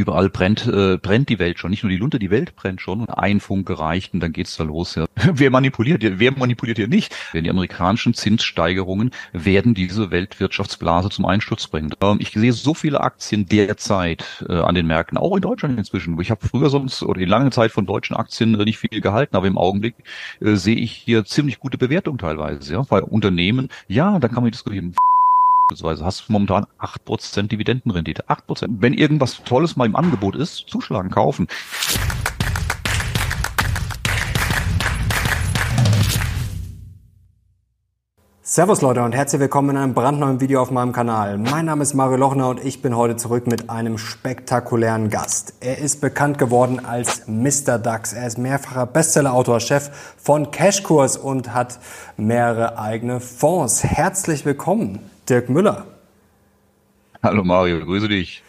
Überall brennt, äh, brennt die Welt schon. Nicht nur die Lunte, die Welt brennt schon. Und ein Funk gereicht und dann geht's da los. Ja. Wer manipuliert hier? Wer manipuliert hier nicht? Denn die amerikanischen Zinssteigerungen werden diese Weltwirtschaftsblase zum Einsturz bringen. Ähm, ich sehe so viele Aktien derzeit äh, an den Märkten, auch in Deutschland inzwischen. Ich habe früher sonst oder in langer Zeit von deutschen Aktien äh, nicht viel gehalten, aber im Augenblick äh, sehe ich hier ziemlich gute Bewertungen teilweise. Ja, weil Unternehmen, ja, da kann man diskutieren beispielsweise hast du momentan 8% Dividendenrendite. 8%. Wenn irgendwas Tolles mal im Angebot ist, zuschlagen, kaufen. Servus Leute und herzlich willkommen in einem brandneuen Video auf meinem Kanal. Mein Name ist Mario Lochner und ich bin heute zurück mit einem spektakulären Gast. Er ist bekannt geworden als Mr. DAX. Er ist mehrfacher Bestsellerautor, Chef von Cashkurs und hat mehrere eigene Fonds. Herzlich willkommen. Dirk Müller. Hallo Mario, grüße dich.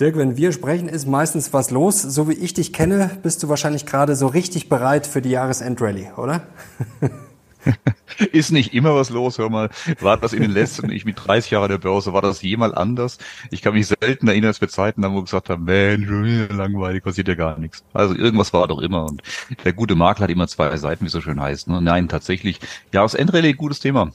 Dirk, wenn wir sprechen, ist meistens was los. So wie ich dich kenne, bist du wahrscheinlich gerade so richtig bereit für die Jahresendrallye, oder? ist nicht immer was los, hör mal. War das in den letzten, ich mit 30 Jahren der Börse, war das jemals anders? Ich kann mich selten erinnern, dass wir Zeiten haben, wo wir gesagt haben, Mensch, langweilig, passiert ja gar nichts. Also irgendwas war doch immer. Und der gute Makler hat immer zwei Seiten, wie es so schön heißt. Ne? Nein, tatsächlich, Jahresendrallye, gutes Thema.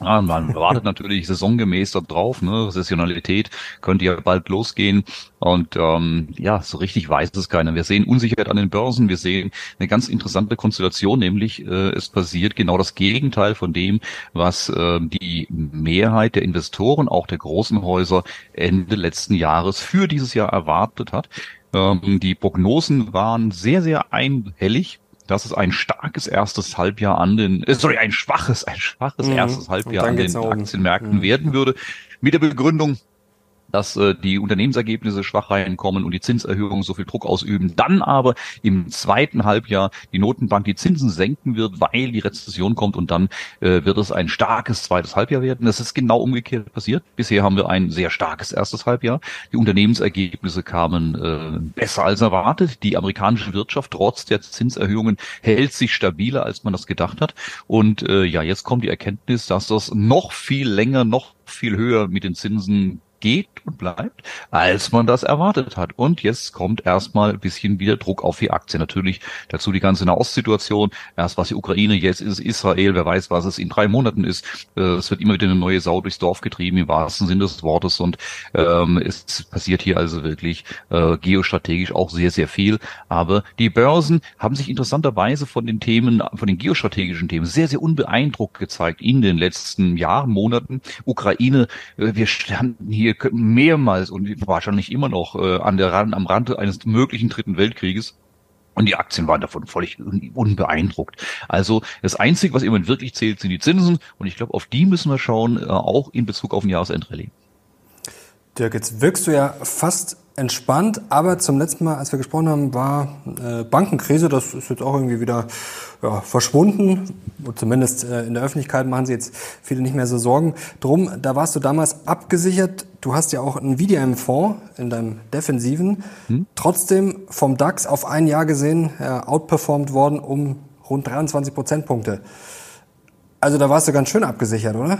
Ja, man wartet natürlich saisongemäß da drauf, ne? Saisonalität könnte ja bald losgehen. Und ähm, ja, so richtig weiß es keiner. Wir sehen Unsicherheit an den Börsen, wir sehen eine ganz interessante Konstellation, nämlich äh, es passiert genau das Gegenteil von dem, was äh, die Mehrheit der Investoren, auch der großen Häuser, Ende letzten Jahres für dieses Jahr erwartet hat. Ähm, die Prognosen waren sehr, sehr einhellig dass es ein starkes erstes Halbjahr an den, äh, sorry, ein schwaches, ein schwaches mhm. erstes Halbjahr an den Aktienmärkten mhm. werden würde. Mit der Begründung, dass äh, die Unternehmensergebnisse schwach reinkommen und die Zinserhöhungen so viel Druck ausüben. Dann aber im zweiten Halbjahr die Notenbank die Zinsen senken wird, weil die Rezession kommt und dann äh, wird es ein starkes zweites Halbjahr werden. Das ist genau umgekehrt passiert. Bisher haben wir ein sehr starkes erstes Halbjahr. Die Unternehmensergebnisse kamen äh, besser als erwartet. Die amerikanische Wirtschaft trotz der Zinserhöhungen hält sich stabiler, als man das gedacht hat. Und äh, ja, jetzt kommt die Erkenntnis, dass das noch viel länger, noch viel höher mit den Zinsen geht und bleibt, als man das erwartet hat. Und jetzt kommt erstmal ein bisschen wieder Druck auf die Aktie. Natürlich dazu die ganze Nahostsituation. Erst was die Ukraine, jetzt ist Israel. Wer weiß, was es in drei Monaten ist. Äh, es wird immer wieder eine neue Sau durchs Dorf getrieben, im wahrsten Sinne des Wortes. Und ähm, es passiert hier also wirklich äh, geostrategisch auch sehr, sehr viel. Aber die Börsen haben sich interessanterweise von den Themen, von den geostrategischen Themen sehr, sehr unbeeindruckt gezeigt in den letzten Jahren, Monaten. Ukraine, äh, wir standen hier hier mehrmals und wahrscheinlich immer noch äh, an der Rand, am Rande eines möglichen dritten Weltkrieges. Und die Aktien waren davon völlig unbeeindruckt. Also das Einzige, was immer wirklich zählt, sind die Zinsen. Und ich glaube, auf die müssen wir schauen, äh, auch in Bezug auf ein Jahresendrallye. Dirk, jetzt wirkst du ja fast entspannt, aber zum letzten Mal, als wir gesprochen haben, war äh, Bankenkrise. Das ist jetzt auch irgendwie wieder ja, verschwunden. Zumindest äh, in der Öffentlichkeit machen sich jetzt viele nicht mehr so Sorgen drum. Da warst du damals abgesichert. Du hast ja auch ein Nvidia im Fonds, in deinem Defensiven. Hm? Trotzdem vom DAX auf ein Jahr gesehen äh, outperformed worden um rund 23 Prozentpunkte. Also da warst du ganz schön abgesichert, oder?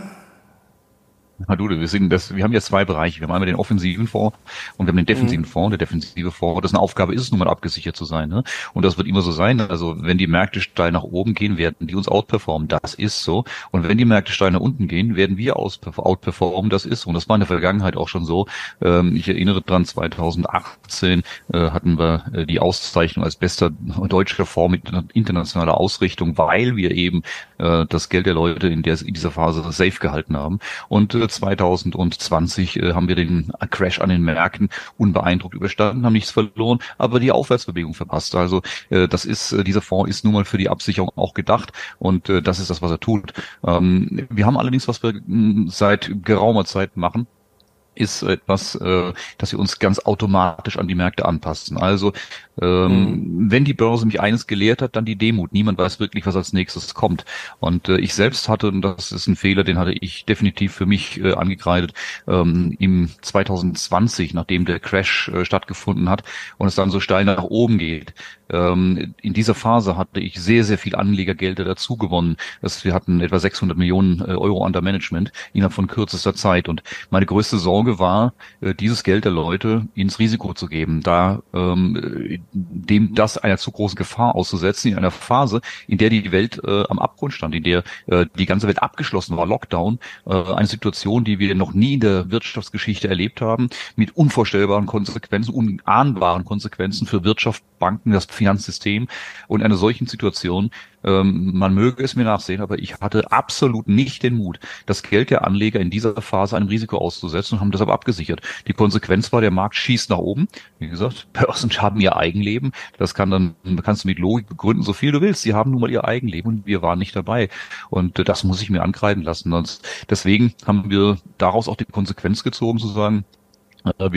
Du, wir, sind das, wir haben ja zwei Bereiche. Wir haben einmal den offensiven Fonds und wir haben den defensiven mhm. Fonds. Der defensive Fonds, das ist eine Aufgabe ist es nun mal abgesichert zu sein. Ne? Und das wird immer so sein. Also wenn die Märkte steil nach oben gehen, werden die uns outperformen. Das ist so. Und wenn die Märkte steil nach unten gehen, werden wir outperformen. Das ist so. Und das war in der Vergangenheit auch schon so. Ähm, ich erinnere dran, 2018 äh, hatten wir äh, die Auszeichnung als bester deutscher Fonds mit internationaler Ausrichtung, weil wir eben äh, das Geld der Leute in, der, in dieser Phase safe gehalten haben. Und 2020 äh, haben wir den Crash an den Märkten unbeeindruckt überstanden, haben nichts verloren, aber die Aufwärtsbewegung verpasst. Also äh, das ist, äh, dieser Fonds ist nun mal für die Absicherung auch gedacht und äh, das ist das, was er tut. Ähm, wir haben allerdings, was wir seit geraumer Zeit machen, ist etwas, äh, dass wir uns ganz automatisch an die Märkte anpassen. Also ähm, mhm. wenn die Börse mich eines gelehrt hat, dann die Demut. Niemand weiß wirklich, was als nächstes kommt. Und äh, ich selbst hatte, und das ist ein Fehler, den hatte ich definitiv für mich äh, angekreidet, ähm, im 2020, nachdem der Crash äh, stattgefunden hat und es dann so steil nach oben geht. Ähm, in dieser Phase hatte ich sehr, sehr viel Anlegergelder dazu gewonnen. Das, wir hatten etwa 600 Millionen äh, Euro under Management innerhalb von kürzester Zeit. Und meine größte Sorge war, äh, dieses Geld der Leute ins Risiko zu geben, da ähm, dem das einer zu großen Gefahr auszusetzen in einer Phase, in der die Welt äh, am Abgrund stand, in der äh, die ganze Welt abgeschlossen war, Lockdown, äh, eine Situation, die wir noch nie in der Wirtschaftsgeschichte erlebt haben, mit unvorstellbaren Konsequenzen, unahnbaren Konsequenzen für Wirtschaft, Banken, das Finanzsystem und einer solchen Situation ähm, man möge es mir nachsehen, aber ich hatte absolut nicht den Mut, das Geld der Anleger in dieser Phase einem Risiko auszusetzen und haben deshalb abgesichert. Die Konsequenz war, der Markt schießt nach oben. Wie gesagt, Börsen haben ihr Eigenleben. Das kann dann, kannst du mit Logik begründen, so viel du willst. Sie haben nun mal ihr Eigenleben und wir waren nicht dabei. Und äh, das muss ich mir ankreiden lassen. Und deswegen haben wir daraus auch die Konsequenz gezogen, zu sagen,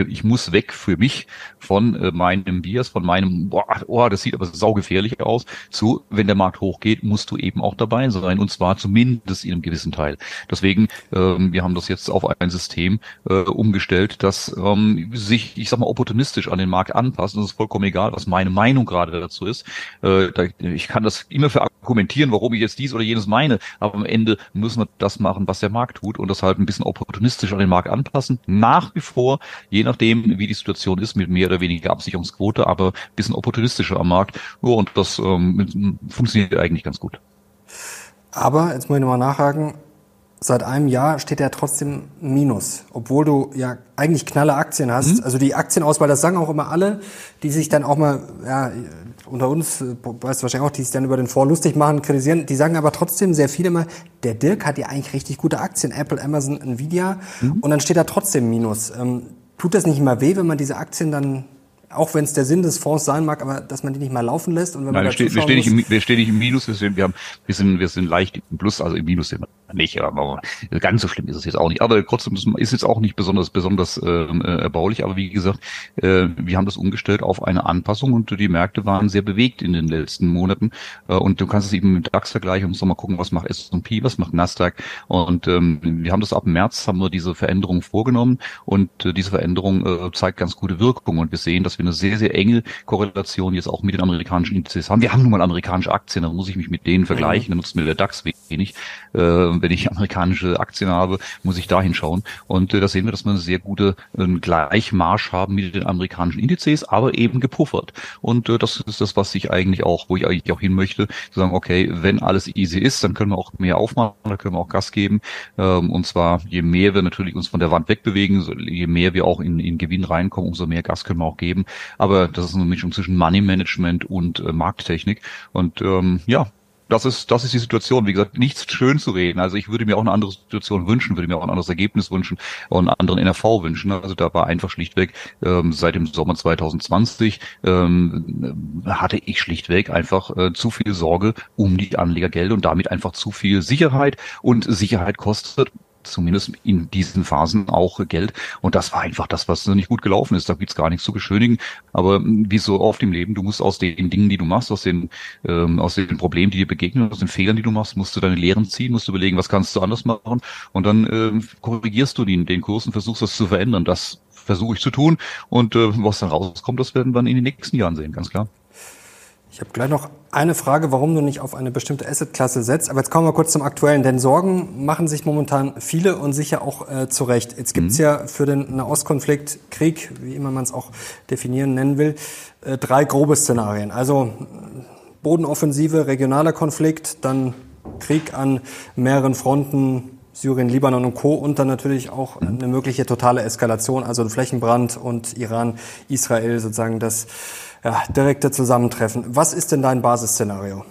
ich muss weg für mich von äh, meinem Bias, von meinem, boah, oh, das sieht aber saugefährlich aus, zu, wenn der Markt hochgeht, musst du eben auch dabei sein und zwar zumindest in einem gewissen Teil. Deswegen, ähm, wir haben das jetzt auf ein System äh, umgestellt, das ähm, sich, ich sag mal, opportunistisch an den Markt anpasst. Es ist vollkommen egal, was meine Meinung gerade dazu ist. Äh, ich kann das immer verargumentieren, warum ich jetzt dies oder jenes meine, aber am Ende müssen wir das machen, was der Markt tut und das halt ein bisschen opportunistisch an den Markt anpassen. Nach wie vor je nachdem, wie die Situation ist, mit mehr oder weniger Absicherungsquote, aber ein bisschen opportunistischer am Markt. Ja, und das ähm, funktioniert eigentlich ganz gut. Aber, jetzt muss ich nochmal nachhaken, seit einem Jahr steht ja trotzdem Minus, obwohl du ja eigentlich knalle Aktien hast. Mhm. Also die Aktienauswahl, das sagen auch immer alle, die sich dann auch mal, ja, unter uns, weißt du wahrscheinlich auch, die sich dann über den Fonds lustig machen, kritisieren, die sagen aber trotzdem sehr viele mal, der Dirk hat ja eigentlich richtig gute Aktien, Apple, Amazon, Nvidia, mhm. und dann steht da trotzdem Minus. Ähm, Tut das nicht immer weh, wenn man diese Aktien dann auch wenn es der Sinn des Fonds sein mag, aber dass man die nicht mal laufen lässt und wenn Nein, man wir, stehen, wir, stehen nicht im, wir stehen nicht im Minus, wir sind, wir haben, wir sind, wir sind leicht im Plus, also im Minus sind wir nicht, aber ganz so schlimm ist es jetzt auch nicht. Aber trotzdem ist jetzt auch nicht besonders besonders ähm, äh, erbaulich. Aber wie gesagt, äh, wir haben das umgestellt auf eine Anpassung und die Märkte waren sehr bewegt in den letzten Monaten. Äh, und du kannst es eben mit DAX vergleichen und mal gucken, was macht S&P, was macht Nasdaq. Und ähm, wir haben das ab März haben wir diese Veränderung vorgenommen und äh, diese Veränderung äh, zeigt ganz gute Wirkung und wir sehen, dass wir eine sehr, sehr enge Korrelation jetzt auch mit den amerikanischen Indizes haben. Wir haben nun mal amerikanische Aktien, da muss ich mich mit denen vergleichen, dann nutzt mir der DAX wenig. Äh, wenn ich amerikanische Aktien habe, muss ich da hinschauen. Und äh, da sehen wir, dass wir eine sehr gute äh, Gleichmarsch haben mit den amerikanischen Indizes, aber eben gepuffert. Und äh, das ist das, was ich eigentlich auch, wo ich eigentlich auch hin möchte, zu sagen, okay, wenn alles easy ist, dann können wir auch mehr aufmachen, dann können wir auch Gas geben. Ähm, und zwar, je mehr wir natürlich uns von der Wand wegbewegen, je mehr wir auch in, in Gewinn reinkommen, umso mehr Gas können wir auch geben. Aber das ist eine Mischung zwischen Money Management und äh, Markttechnik. Und ähm, ja, das ist, das ist die Situation. Wie gesagt, nichts schön zu reden. Also ich würde mir auch eine andere Situation wünschen, würde mir auch ein anderes Ergebnis wünschen und einen anderen NRV wünschen. Also da war einfach schlichtweg ähm, seit dem Sommer 2020 ähm, hatte ich schlichtweg einfach äh, zu viel Sorge um die Anlegergelder und damit einfach zu viel Sicherheit. Und Sicherheit kostet zumindest in diesen Phasen auch Geld. Und das war einfach das, was nicht gut gelaufen ist. Da gibt's gar nichts zu beschönigen. Aber wie so oft im Leben, du musst aus den Dingen, die du machst, aus den, ähm, aus den Problemen, die dir begegnen, aus den Fehlern, die du machst, musst du deine Lehren ziehen, musst du überlegen, was kannst du anders machen. Und dann ähm, korrigierst du den, den Kurs und versuchst das zu verändern. Das versuche ich zu tun. Und äh, was dann rauskommt, das werden wir dann in den nächsten Jahren sehen, ganz klar. Ich habe gleich noch eine Frage, warum du nicht auf eine bestimmte Assetklasse setzt. Aber jetzt kommen wir kurz zum Aktuellen, denn Sorgen machen sich momentan viele und sicher auch äh, zu Recht. Jetzt gibt's mhm. ja für den Nahostkonflikt, Krieg, wie immer man es auch definieren nennen will, äh, drei grobe Szenarien. Also Bodenoffensive, regionaler Konflikt, dann Krieg an mehreren Fronten, Syrien, Libanon und Co. Und dann natürlich auch mhm. eine mögliche totale Eskalation, also ein Flächenbrand und Iran, Israel sozusagen das ja, direkte Zusammentreffen. Was ist denn dein Basisszenario?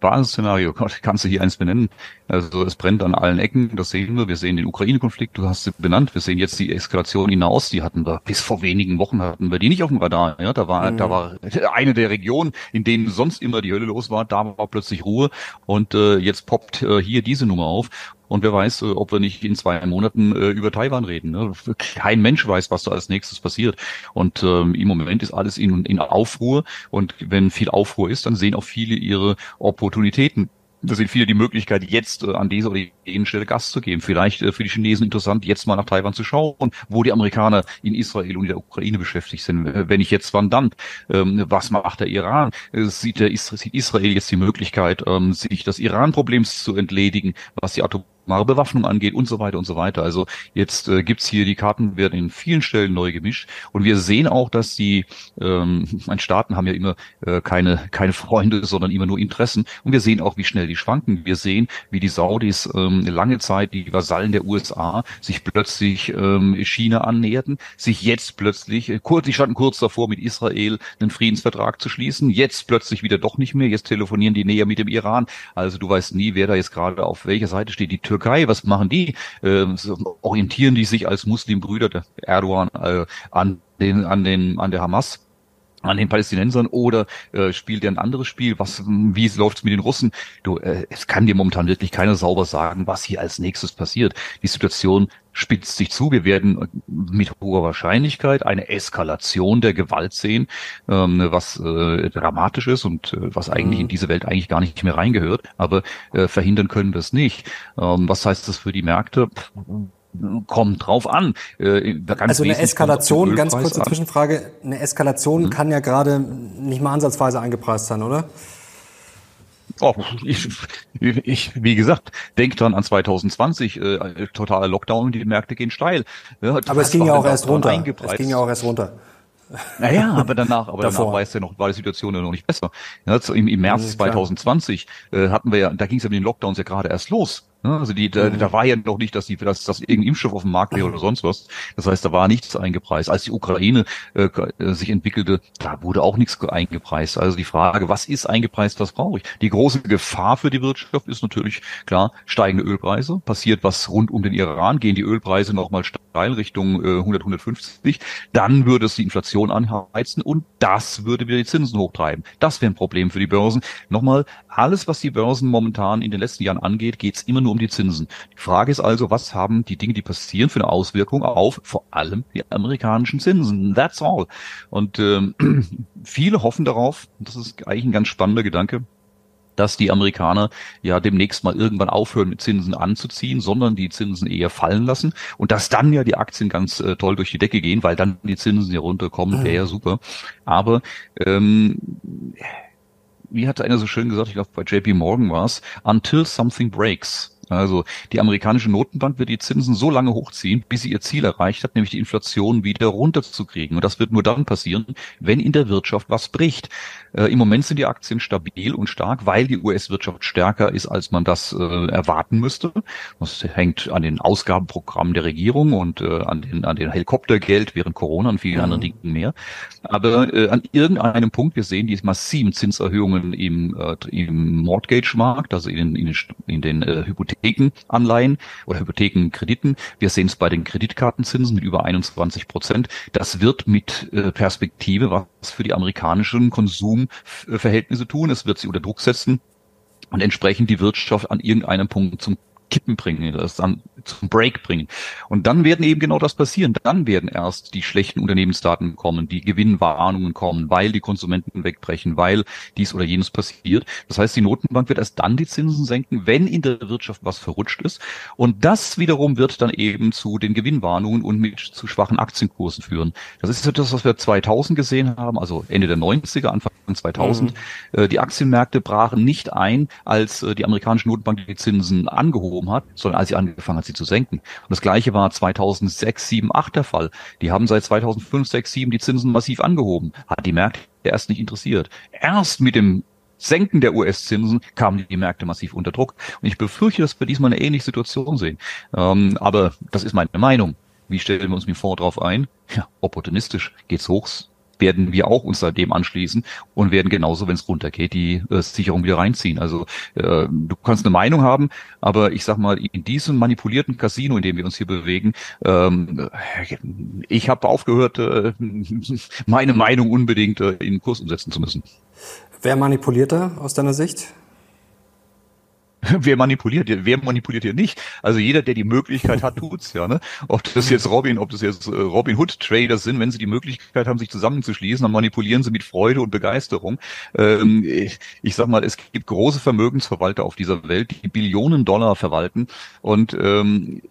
Basisszenario, kannst du hier eins benennen. Also es brennt an allen Ecken, das sehen wir. Wir sehen den Ukraine-Konflikt, du hast sie benannt. Wir sehen jetzt die Eskalation in Nahost, die hatten wir bis vor wenigen Wochen hatten wir die nicht auf dem Radar. Ja, da war, mhm. da war eine der Regionen, in denen sonst immer die Hölle los war, da war plötzlich Ruhe und äh, jetzt poppt äh, hier diese Nummer auf. Und wer weiß, äh, ob wir nicht in zwei Monaten äh, über Taiwan reden. Ne? Kein Mensch weiß, was da als nächstes passiert. Und ähm, im Moment ist alles in, in Aufruhr. Und wenn viel Aufruhr ist, dann sehen auch viele ihre Opportunitäten da sind viele die Möglichkeit, jetzt äh, an dieser oder jenen Stelle Gas zu geben. Vielleicht äh, für die Chinesen interessant, jetzt mal nach Taiwan zu schauen, wo die Amerikaner in Israel und in der Ukraine beschäftigt sind. Wenn ich jetzt, wann dann? Ähm, was macht der Iran? Äh, sieht, der Isra sieht Israel jetzt die Möglichkeit, ähm, sich des Iran-Problems zu entledigen, was die Atom Bewaffnung angeht und so weiter und so weiter. Also jetzt äh, gibt's hier, die Karten werden in vielen Stellen neu gemischt und wir sehen auch, dass die ähm, meine Staaten haben ja immer äh, keine, keine Freunde, sondern immer nur Interessen und wir sehen auch, wie schnell die schwanken. Wir sehen, wie die Saudis ähm, lange Zeit die Vasallen der USA sich plötzlich ähm, China annäherten, sich jetzt plötzlich, äh, kurz, die standen kurz davor, mit Israel einen Friedensvertrag zu schließen, jetzt plötzlich wieder doch nicht mehr, jetzt telefonieren die näher mit dem Iran. Also du weißt nie, wer da jetzt gerade auf welcher Seite steht. Die Türkei, was machen die? Ähm, orientieren die sich als Muslimbrüder der Erdogan äh, an den, an den, an der Hamas? An den Palästinensern oder äh, spielt er ein anderes Spiel? Was, wie läuft es mit den Russen? Du, äh, es kann dir momentan wirklich keiner sauber sagen, was hier als nächstes passiert. Die Situation spitzt sich zu. Wir werden mit hoher Wahrscheinlichkeit eine Eskalation der Gewalt sehen, ähm, was äh, dramatisch ist und äh, was eigentlich mhm. in diese Welt eigentlich gar nicht mehr reingehört. Aber äh, verhindern können wir es nicht. Ähm, was heißt das für die Märkte? Kommt drauf an. Äh, also eine Eskalation, ganz kurze an. Zwischenfrage, eine Eskalation hm. kann ja gerade nicht mal ansatzweise eingepreist sein, oder? Oh, ich, ich, wie gesagt, denk dann an 2020, äh, totaler Lockdown und die Märkte gehen steil. Ja, aber es ging ja auch erst runter. Es ging ja auch erst runter. Naja, aber danach, aber danach war es ja noch, war die Situation ja noch nicht besser. Ja, im, Im März 2020 äh, hatten wir ja, da ging es ja mit den Lockdowns ja gerade erst los. Ne? Also die, da, mhm. da war ja noch nicht, dass die, dass, dass irgendein Impfstoff auf dem Markt wäre oder sonst was. Das heißt, da war nichts eingepreist. Als die Ukraine äh, äh, sich entwickelte, da wurde auch nichts eingepreist. Also die Frage, was ist eingepreist, was brauche ich? Die große Gefahr für die Wirtschaft ist natürlich klar steigende Ölpreise. Passiert was rund um den Iran, gehen die Ölpreise nochmal steil Richtung äh, 100, 150. Dann würde es die Inflation anheizen und das würde wieder die Zinsen hochtreiben. Das wäre ein Problem für die Börsen. Nochmal, alles, was die Börsen momentan in den letzten Jahren angeht, geht es immer nur um die Zinsen. Die Frage ist also, was haben die Dinge, die passieren, für eine Auswirkung auf vor allem die amerikanischen Zinsen? That's all. Und ähm, viele hoffen darauf, das ist eigentlich ein ganz spannender Gedanke, dass die Amerikaner ja demnächst mal irgendwann aufhören mit Zinsen anzuziehen, sondern die Zinsen eher fallen lassen und dass dann ja die Aktien ganz äh, toll durch die Decke gehen, weil dann die Zinsen ja runterkommen, wäre ja super. Aber ähm, wie hat einer so schön gesagt, ich glaube bei JP Morgan war es, until something breaks. Also die amerikanische Notenbank wird die Zinsen so lange hochziehen, bis sie ihr Ziel erreicht hat, nämlich die Inflation wieder runterzukriegen. Und das wird nur dann passieren, wenn in der Wirtschaft was bricht. Äh, Im Moment sind die Aktien stabil und stark, weil die US-Wirtschaft stärker ist, als man das äh, erwarten müsste. Das hängt an den Ausgabenprogrammen der Regierung und äh, an den, an den Helikoptergeld während Corona und vielen mhm. anderen Dingen mehr. Aber äh, an irgendeinem Punkt, wir sehen die massiven Zinserhöhungen im, äh, im Mortgage-Markt, also in, in, in den äh, Hypotheken Hypothekenanleihen oder Hypothekenkrediten. Wir sehen es bei den Kreditkartenzinsen mit über 21 Prozent. Das wird mit äh, Perspektive was für die amerikanischen Konsumverhältnisse tun. Es wird sie unter Druck setzen und entsprechend die Wirtschaft an irgendeinem Punkt zum Kippen bringen, das dann zum Break bringen. Und dann werden eben genau das passieren. Dann werden erst die schlechten Unternehmensdaten kommen, die Gewinnwarnungen kommen, weil die Konsumenten wegbrechen, weil dies oder jenes passiert. Das heißt, die Notenbank wird erst dann die Zinsen senken, wenn in der Wirtschaft was verrutscht ist. Und das wiederum wird dann eben zu den Gewinnwarnungen und mit zu schwachen Aktienkursen führen. Das ist das, was wir 2000 gesehen haben, also Ende der 90er, Anfang 2000. Mhm. Äh, die Aktienmärkte brachen nicht ein, als äh, die amerikanische Notenbank die Zinsen angehoben angehoben hat, sondern als sie angefangen hat, sie zu senken. Und das gleiche war 2006, 7, 8 der Fall. Die haben seit 2005, 6, 7 die Zinsen massiv angehoben. Hat die Märkte erst nicht interessiert. Erst mit dem Senken der US-Zinsen kamen die Märkte massiv unter Druck. Und ich befürchte, dass wir diesmal eine ähnliche Situation sehen. Ähm, aber das ist meine Meinung. Wie stellen wir uns mit Fonds drauf ein? Ja, opportunistisch. Geht's hoch, werden wir auch uns dem anschließen und werden genauso, wenn es runtergeht, die äh, Sicherung wieder reinziehen. Also äh, du kannst eine Meinung haben, aber ich sag mal, in diesem manipulierten Casino, in dem wir uns hier bewegen, ähm, ich habe aufgehört, äh, meine Meinung unbedingt äh, in Kurs umsetzen zu müssen. Wer manipuliert da aus deiner Sicht? wer manipuliert hier, wer manipuliert hier nicht? Also jeder, der die Möglichkeit hat, tut's ja. Ne? Ob das jetzt Robin, ob das jetzt äh, Robin Hood Traders sind, wenn sie die Möglichkeit haben, sich zusammenzuschließen, dann manipulieren sie mit Freude und Begeisterung. Ähm, ich, ich sag mal, es gibt große Vermögensverwalter auf dieser Welt, die Billionen Dollar verwalten und ähm,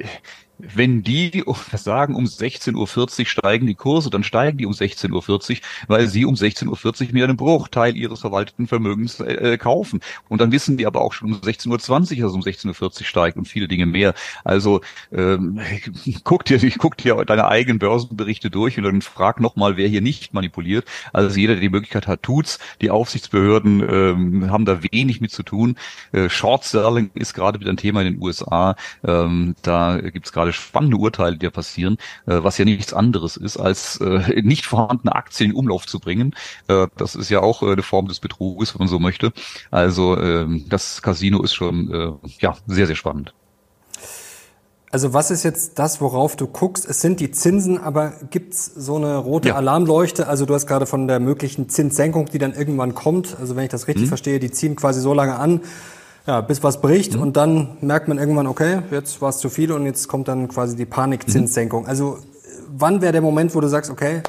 wenn die sagen, um 16.40 Uhr steigen die Kurse, dann steigen die um 16.40 Uhr, weil sie um 16.40 Uhr mit einem Bruchteil ihres verwalteten Vermögens äh, kaufen. Und dann wissen die aber auch schon um 16.20 Uhr, dass es um 16.40 Uhr steigt und viele Dinge mehr. Also ähm, guck dir, guck dir deine eigenen Börsenberichte durch und dann frag nochmal, wer hier nicht manipuliert. Also jeder, der die Möglichkeit hat, tut's. Die Aufsichtsbehörden ähm, haben da wenig mit zu tun. Äh, Short Selling ist gerade wieder ein Thema in den USA. Ähm, da gibt's gerade spannende Urteile, die da passieren, äh, was ja nichts anderes ist, als äh, nicht vorhandene Aktien in Umlauf zu bringen. Äh, das ist ja auch äh, eine Form des Betruges, wenn man so möchte. Also äh, das Casino ist schon äh, ja sehr, sehr spannend. Also was ist jetzt das, worauf du guckst? Es sind die Zinsen, aber gibt's so eine rote ja. Alarmleuchte? Also du hast gerade von der möglichen Zinssenkung, die dann irgendwann kommt. Also wenn ich das richtig mhm. verstehe, die ziehen quasi so lange an, ja, bis was bricht mhm. und dann merkt man irgendwann, okay, jetzt war es zu viel und jetzt kommt dann quasi die Panikzinssenkung. Mhm. Also wann wäre der Moment, wo du sagst, okay,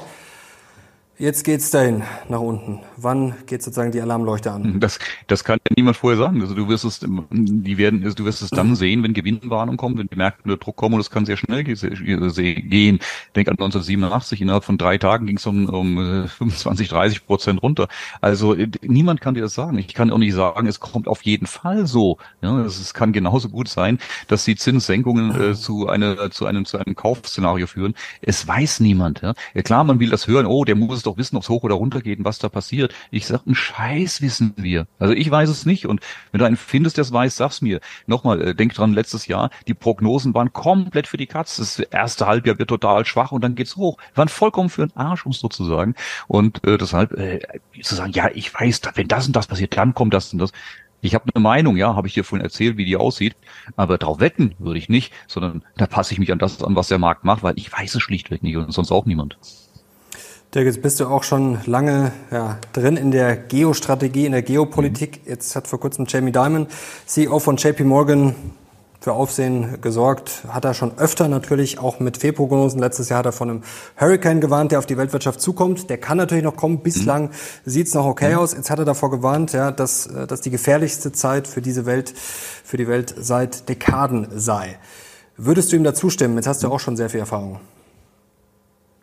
Jetzt geht's dahin nach unten. Wann geht sozusagen die Alarmleuchte an? Das, das kann ja niemand vorher sagen. Also du wirst es, die werden, also du wirst es dann sehen, wenn Gewinnwarnung kommt, wenn die Märkte unter Druck kommen und es kann sehr schnell gehen. Denk an 1987, innerhalb von drei Tagen ging es um, um 25, 30 Prozent runter. Also niemand kann dir das sagen. Ich kann auch nicht sagen, es kommt auf jeden Fall so. Ja, es kann genauso gut sein, dass die Zinssenkungen äh, zu einer, zu einem, zu einem Kaufszenario führen. Es weiß niemand. Ja klar, man will das hören. Oh, der muss doch wissen, ob es hoch oder runter geht und was da passiert. Ich sag, einen Scheiß wissen wir. Also ich weiß es nicht. Und wenn du einen findest, der es weiß, sag's mir. Nochmal, äh, denk dran, letztes Jahr, die Prognosen waren komplett für die Katz. Das erste Halbjahr wird total schwach und dann geht's hoch. Wir waren vollkommen für den Arsch, um es so zu sagen. Und äh, deshalb äh, zu sagen, ja, ich weiß, wenn das und das passiert, dann kommt das und das. Ich habe eine Meinung, ja, habe ich dir vorhin erzählt, wie die aussieht, aber darauf wetten würde ich nicht, sondern da passe ich mich an das an, was der Markt macht, weil ich weiß es schlichtweg nicht und sonst auch niemand. Dirk, jetzt bist du auch schon lange ja, drin in der Geostrategie, in der Geopolitik. Mhm. Jetzt hat vor kurzem Jamie Dimon, CEO von JP Morgan, für Aufsehen gesorgt. Hat er schon öfter natürlich, auch mit Fehlprognosen. Letztes Jahr hat er von einem Hurricane gewarnt, der auf die Weltwirtschaft zukommt. Der kann natürlich noch kommen. Bislang mhm. sieht's noch okay mhm. aus. Jetzt hat er davor gewarnt, ja, dass, äh, dass die gefährlichste Zeit für diese Welt, für die Welt seit Dekaden sei. Würdest du ihm da zustimmen? Jetzt hast du auch schon sehr viel Erfahrung.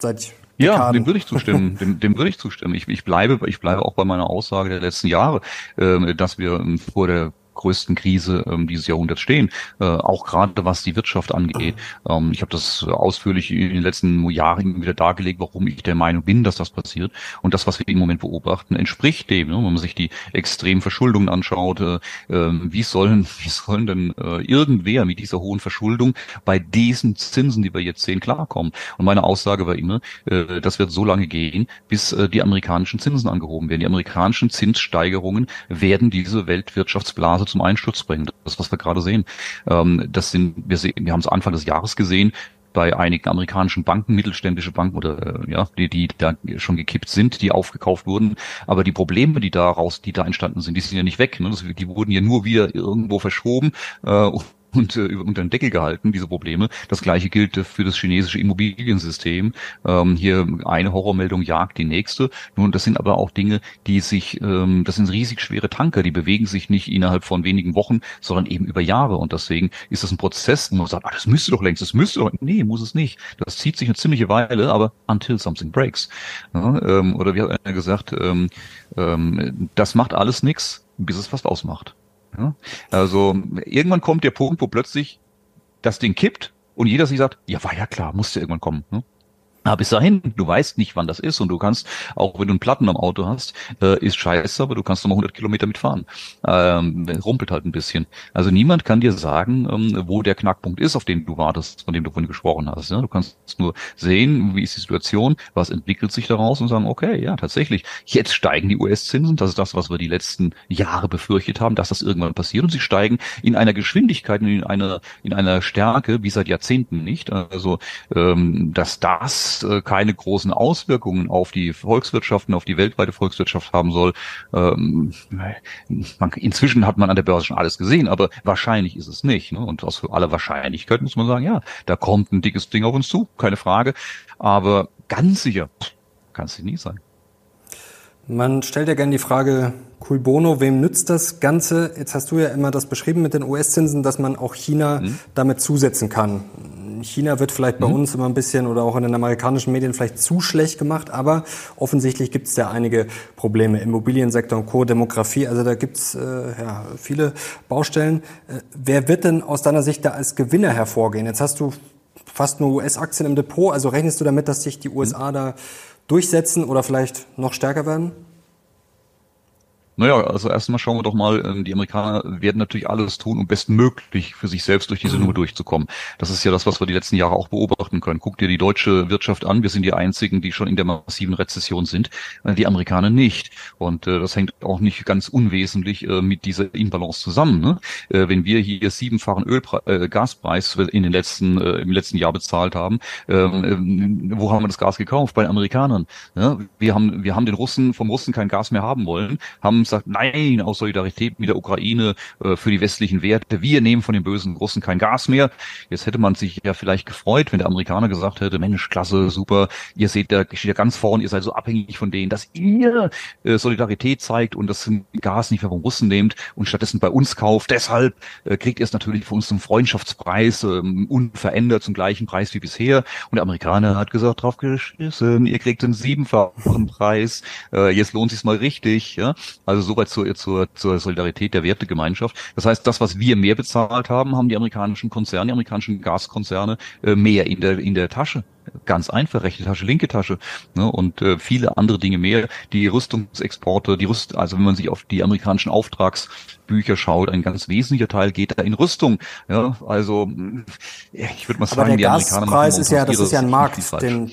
Seit ja, dem würde ich zustimmen. dem, dem würde ich zustimmen. Ich, ich bleibe, ich bleibe auch bei meiner Aussage der letzten Jahre, äh, dass wir ähm, vor der größten Krise ähm, dieses Jahrhunderts stehen, äh, auch gerade was die Wirtschaft angeht. Ähm, ich habe das ausführlich in den letzten Jahren wieder dargelegt, warum ich der Meinung bin, dass das passiert. Und das, was wir im Moment beobachten, entspricht dem. Ne? Wenn man sich die extremen Verschuldungen anschaut, äh, ähm, wie sollen, wie sollen denn äh, irgendwer mit dieser hohen Verschuldung bei diesen Zinsen, die wir jetzt sehen, klarkommen? Und meine Aussage war immer, äh, das wird so lange gehen, bis äh, die amerikanischen Zinsen angehoben werden. Die amerikanischen Zinssteigerungen werden diese Weltwirtschaftsblase Börse zum Einsturz bringen. Das, was wir gerade sehen. Ähm, das sind, wir wir haben es Anfang des Jahres gesehen, bei einigen amerikanischen Banken, mittelständische Banken oder äh, ja, die, die da schon gekippt sind, die aufgekauft wurden. Aber die Probleme, die daraus, die da entstanden sind, die sind ja nicht weg. Ne? Das, die wurden ja nur wieder irgendwo verschoben. Äh, und äh, unter den Deckel gehalten, diese Probleme. Das gleiche gilt äh, für das chinesische Immobiliensystem. Ähm, hier eine Horrormeldung jagt die nächste. Nun, das sind aber auch Dinge, die sich, ähm, das sind riesig schwere Tanker, die bewegen sich nicht innerhalb von wenigen Wochen, sondern eben über Jahre. Und deswegen ist das ein Prozess, wo man sagt, ah, das müsste doch längst, das müsste doch, nee, muss es nicht. Das zieht sich eine ziemliche Weile, aber until something breaks. Ja, ähm, oder wie hat einer gesagt, ähm, ähm, das macht alles nichts, bis es fast ausmacht. Also irgendwann kommt der Punkt, wo plötzlich das Ding kippt und jeder sich sagt, ja, war ja klar, musste irgendwann kommen. Ne? Aber bis dahin, du weißt nicht, wann das ist und du kannst, auch wenn du einen Platten am Auto hast, äh, ist scheiße, aber du kannst nochmal 100 Kilometer mitfahren. Ähm, rumpelt halt ein bisschen. Also niemand kann dir sagen, ähm, wo der Knackpunkt ist, auf den du wartest, von dem du vorhin gesprochen hast. Ja? Du kannst nur sehen, wie ist die Situation, was entwickelt sich daraus und sagen, okay, ja, tatsächlich, jetzt steigen die US-Zinsen, das ist das, was wir die letzten Jahre befürchtet haben, dass das irgendwann passiert und sie steigen in einer Geschwindigkeit, in einer, in einer Stärke, wie seit Jahrzehnten nicht. Also, ähm, dass das äh, keine großen Auswirkungen auf die Volkswirtschaften, auf die weltweite Volkswirtschaft haben soll. Ähm, man, inzwischen hat man an der Börse schon alles gesehen, aber wahrscheinlich ist es nicht. Ne? Und aus aller Wahrscheinlichkeit muss man sagen, ja, da kommt ein dickes Ding auf uns zu, keine Frage. Aber ganz sicher kann es nie sein. Man stellt ja gerne die Frage, Cool Bono, wem nützt das Ganze? Jetzt hast du ja immer das beschrieben mit den US-Zinsen, dass man auch China mhm. damit zusetzen kann. China wird vielleicht bei mhm. uns immer ein bisschen oder auch in den amerikanischen Medien vielleicht zu schlecht gemacht, aber offensichtlich gibt es ja einige Probleme. Immobiliensektor und Co., Demografie, also da gibt es äh, ja, viele Baustellen. Äh, wer wird denn aus deiner Sicht da als Gewinner hervorgehen? Jetzt hast du fast nur US-Aktien im Depot, also rechnest du damit, dass sich die USA mhm. da durchsetzen oder vielleicht noch stärker werden? Naja, also erstmal schauen wir doch mal, ähm, die Amerikaner werden natürlich alles tun, um bestmöglich für sich selbst durch diese Nummer durchzukommen. Das ist ja das, was wir die letzten Jahre auch beobachten können. Guck dir die deutsche Wirtschaft an. Wir sind die einzigen, die schon in der massiven Rezession sind. Äh, die Amerikaner nicht. Und äh, das hängt auch nicht ganz unwesentlich äh, mit dieser Imbalance zusammen. Ne? Äh, wenn wir hier siebenfachen Ölpre äh, Gaspreis in den letzten, äh, im letzten Jahr bezahlt haben, ähm, äh, wo haben wir das Gas gekauft? Bei den Amerikanern. Ja? Wir haben, wir haben den Russen, vom Russen kein Gas mehr haben wollen, haben sagt, nein, aus Solidarität mit der Ukraine äh, für die westlichen Werte, wir nehmen von den bösen Russen kein Gas mehr. Jetzt hätte man sich ja vielleicht gefreut, wenn der Amerikaner gesagt hätte, Mensch, klasse, super, ihr seht da, steht ja ganz vorne, ihr seid so abhängig von denen, dass ihr äh, Solidarität zeigt und das Gas nicht mehr vom Russen nehmt und stattdessen bei uns kauft. Deshalb äh, kriegt ihr es natürlich für uns zum Freundschaftspreis, ähm, unverändert zum gleichen Preis wie bisher. Und der Amerikaner hat gesagt, drauf geschissen, ihr kriegt einen siebenfachen Preis, äh, jetzt lohnt sich's mal richtig. Ja? Also soweit zur, zur, zur Solidarität der Wertegemeinschaft. Das heißt, das, was wir mehr bezahlt haben, haben die amerikanischen Konzerne, die amerikanischen Gaskonzerne äh, mehr in der, in der Tasche. Ganz einfach, rechte Tasche, linke Tasche ne, und äh, viele andere Dinge mehr. Die Rüstungsexporte, die Rüst, also wenn man sich auf die amerikanischen Auftragsbücher schaut, ein ganz wesentlicher Teil geht da in Rüstung. Ja, also ich würde mal sagen, Aber der die Gaspreis Amerikaner machen ist ja, das ist ja ein Markt, den,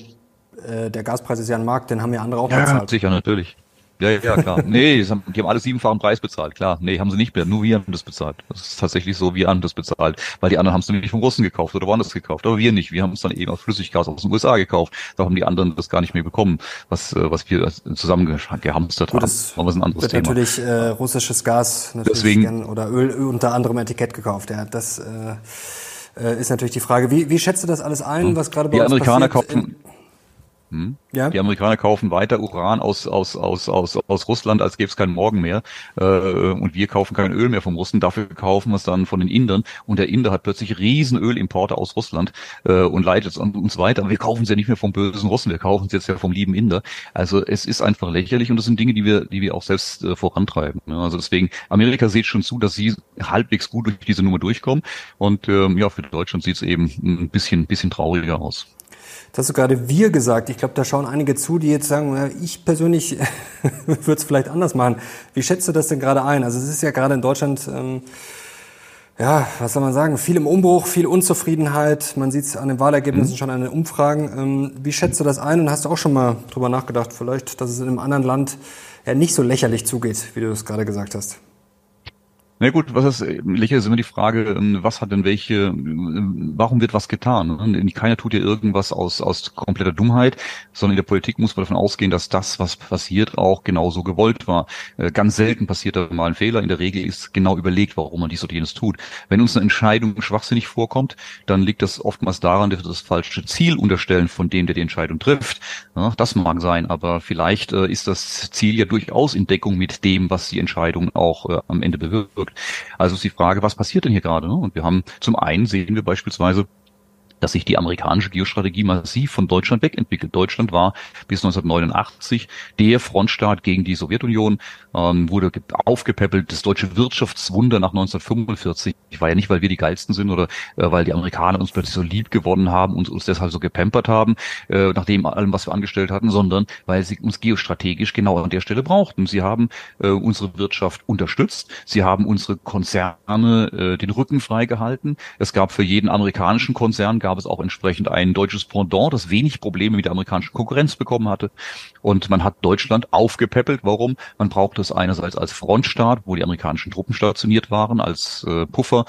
äh, der Gaspreis ist ja ein Markt, den haben ja andere auch ja, bezahlt. Sicher, natürlich. Ja, ja, klar. nee, die haben, die haben alle siebenfachen Preis bezahlt, klar. Nee, haben sie nicht mehr. Nur wir haben das bezahlt. Das ist tatsächlich so, wir haben das bezahlt. Weil die anderen haben es nämlich vom Russen gekauft oder woanders gekauft. Aber wir nicht. Wir haben es dann eben aus Flüssiggas aus den USA gekauft. Da haben die anderen das gar nicht mehr bekommen, was, äh, was wir zusammen gehamstert haben. Das Aber das ist ein anderes wird Thema. natürlich äh, russisches Gas natürlich Deswegen, gern, oder Öl unter anderem Etikett gekauft. Ja, das äh, äh ist natürlich die Frage. Wie, wie schätzt du das alles ein, was gerade bei die uns Amerikaner passiert? Kaufen, hm? Ja. Die Amerikaner kaufen weiter Uran aus, aus, aus, aus, aus Russland, als gäbe es keinen Morgen mehr. Äh, und wir kaufen kein Öl mehr vom Russen. Dafür kaufen wir es dann von den Indern. Und der Inder hat plötzlich riesen Ölimporte aus Russland äh, und leitet es an uns weiter. Aber wir kaufen es ja nicht mehr vom bösen Russen, wir kaufen es jetzt ja vom lieben Inder. Also es ist einfach lächerlich und das sind Dinge, die wir, die wir auch selbst äh, vorantreiben. Ja, also deswegen, Amerika sieht schon zu, dass sie halbwegs gut durch diese Nummer durchkommen. Und ähm, ja, für Deutschland sieht es eben ein bisschen, bisschen trauriger aus. Das hast du gerade wir gesagt. Ich glaube, da schauen einige zu, die jetzt sagen, ich persönlich würde es vielleicht anders machen. Wie schätzt du das denn gerade ein? Also es ist ja gerade in Deutschland, ähm, ja, was soll man sagen, viel im Umbruch, viel Unzufriedenheit. Man sieht es an den Wahlergebnissen mhm. schon an den Umfragen. Ähm, wie schätzt du das ein und hast du auch schon mal drüber nachgedacht, vielleicht, dass es in einem anderen Land ja nicht so lächerlich zugeht, wie du es gerade gesagt hast? Na gut, was ist, lächerlich ist immer die Frage, ähm, was hat denn welche, ähm, warum wird was getan? Keiner tut ja irgendwas aus, aus kompletter Dummheit, sondern in der Politik muss man davon ausgehen, dass das, was passiert, auch genauso gewollt war. Äh, ganz selten passiert da mal ein Fehler. In der Regel ist genau überlegt, warum man dies oder jenes tut. Wenn uns eine Entscheidung schwachsinnig vorkommt, dann liegt das oftmals daran, dass wir das falsche Ziel unterstellen von dem, der die Entscheidung trifft. das mag sein, aber vielleicht äh, ist das Ziel ja durchaus in Deckung mit dem, was die Entscheidung auch äh, am Ende bewirkt. Also ist die Frage, was passiert denn hier gerade? Ne? Und wir haben zum einen sehen wir beispielsweise dass sich die amerikanische Geostrategie massiv von Deutschland wegentwickelt. Deutschland war bis 1989 der Frontstaat gegen die Sowjetunion, ähm, wurde aufgepäppelt. Das deutsche Wirtschaftswunder nach 1945 war ja nicht, weil wir die geilsten sind oder äh, weil die Amerikaner uns plötzlich so lieb gewonnen haben und uns deshalb so gepampert haben, äh, nach dem allem, was wir angestellt hatten, sondern weil sie uns geostrategisch genau an der Stelle brauchten. Sie haben äh, unsere Wirtschaft unterstützt, sie haben unsere Konzerne äh, den Rücken freigehalten. Es gab für jeden amerikanischen Konzern gab es auch entsprechend ein deutsches Pendant, das wenig Probleme mit der amerikanischen Konkurrenz bekommen hatte. Und man hat Deutschland aufgepäppelt. Warum? Man brauchte es einerseits als Frontstaat, wo die amerikanischen Truppen stationiert waren, als äh, Puffer.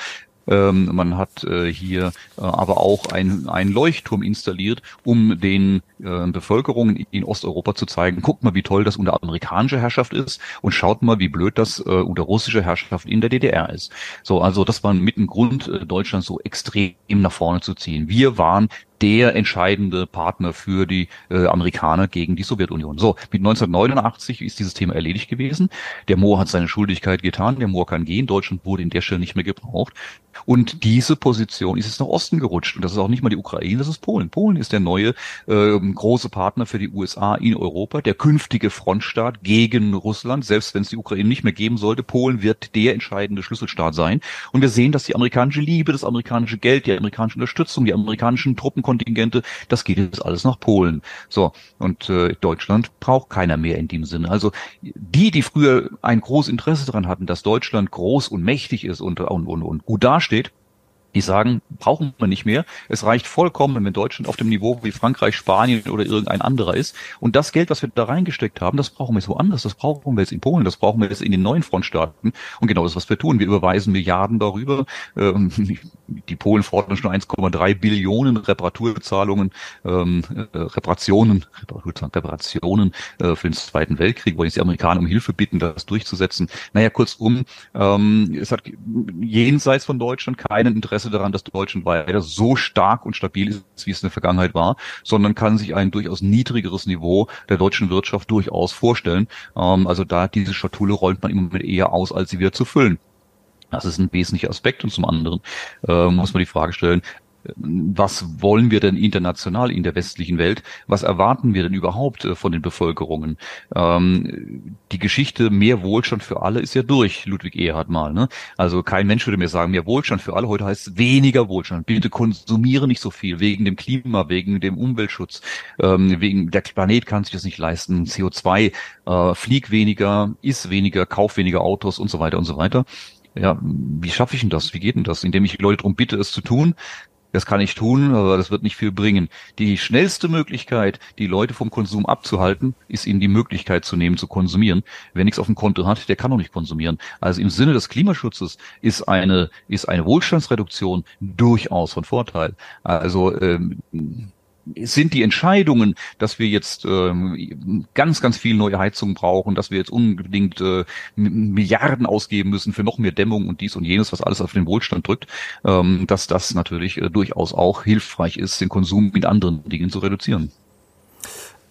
Ähm, man hat äh, hier äh, aber auch ein, ein Leuchtturm installiert, um den äh, Bevölkerungen in Osteuropa zu zeigen, guckt mal, wie toll das unter amerikanischer Herrschaft ist und schaut mal, wie blöd das äh, unter russischer Herrschaft in der DDR ist. So, also das war mit ein Grund, äh, Deutschland so extrem nach vorne zu ziehen. Wir waren der entscheidende Partner für die äh, Amerikaner gegen die Sowjetunion. So, mit 1989 ist dieses Thema erledigt gewesen. Der Moor hat seine Schuldigkeit getan, der Moor kann gehen, Deutschland wurde in der Stelle nicht mehr gebraucht. Und diese Position ist jetzt nach Osten gerutscht. Und das ist auch nicht mal die Ukraine, das ist Polen. Polen ist der neue äh, große Partner für die USA in Europa, der künftige Frontstaat gegen Russland. Selbst wenn es die Ukraine nicht mehr geben sollte, Polen wird der entscheidende Schlüsselstaat sein. Und wir sehen, dass die amerikanische Liebe, das amerikanische Geld, die amerikanische Unterstützung, die amerikanischen Truppenkontingente, das geht jetzt alles nach Polen. So, und äh, Deutschland braucht keiner mehr in dem Sinne. Also die, die früher ein großes Interesse daran hatten, dass Deutschland groß und mächtig ist und, und, und, und gut dasteht, die sagen, brauchen wir nicht mehr. Es reicht vollkommen, wenn Deutschland auf dem Niveau wie Frankreich, Spanien oder irgendein anderer ist. Und das Geld, was wir da reingesteckt haben, das brauchen wir jetzt woanders. Das brauchen wir jetzt in Polen, das brauchen wir jetzt in den neuen Frontstaaten. Und genau das, was wir tun. Wir überweisen Milliarden darüber. Ähm, die Polen fordern schon 1,3 Billionen Reparaturzahlungen, ähm, äh, Reparationen, Reparationen äh, für den Zweiten Weltkrieg, wollen jetzt die Amerikaner um Hilfe bitten, das durchzusetzen. Naja, kurzum, ähm, es hat jenseits von Deutschland keinen Interesse Interesse daran, dass Deutschland weiter so stark und stabil ist, wie es in der Vergangenheit war, sondern kann sich ein durchaus niedrigeres Niveau der deutschen Wirtschaft durchaus vorstellen. Ähm, also da diese Schatulle räumt man immer mit eher aus, als sie wieder zu füllen. Das ist ein wesentlicher Aspekt. Und zum anderen äh, muss man die Frage stellen, was wollen wir denn international in der westlichen Welt? Was erwarten wir denn überhaupt äh, von den Bevölkerungen? Ähm, die Geschichte mehr Wohlstand für alle ist ja durch, Ludwig Erhard mal. Ne? Also kein Mensch würde mir sagen, mehr Wohlstand für alle. Heute heißt es weniger Wohlstand. Bitte konsumiere nicht so viel wegen dem Klima, wegen dem Umweltschutz, ähm, wegen der Planet kann sich das nicht leisten. CO2, äh, flieg weniger, iss weniger, kauf weniger Autos und so weiter und so weiter ja, wie schaffe ich denn das? Wie geht denn das? Indem ich Leute darum bitte, es zu tun, das kann ich tun, aber das wird nicht viel bringen. Die schnellste Möglichkeit, die Leute vom Konsum abzuhalten, ist ihnen die Möglichkeit zu nehmen, zu konsumieren. Wer nichts auf dem Konto hat, der kann auch nicht konsumieren. Also im Sinne des Klimaschutzes ist eine, ist eine Wohlstandsreduktion durchaus von Vorteil. Also ähm, sind die Entscheidungen, dass wir jetzt ähm, ganz, ganz viel neue Heizungen brauchen, dass wir jetzt unbedingt äh, Milliarden ausgeben müssen für noch mehr Dämmung und dies und jenes, was alles auf den Wohlstand drückt, ähm, dass das natürlich äh, durchaus auch hilfreich ist, den Konsum mit anderen Dingen zu reduzieren.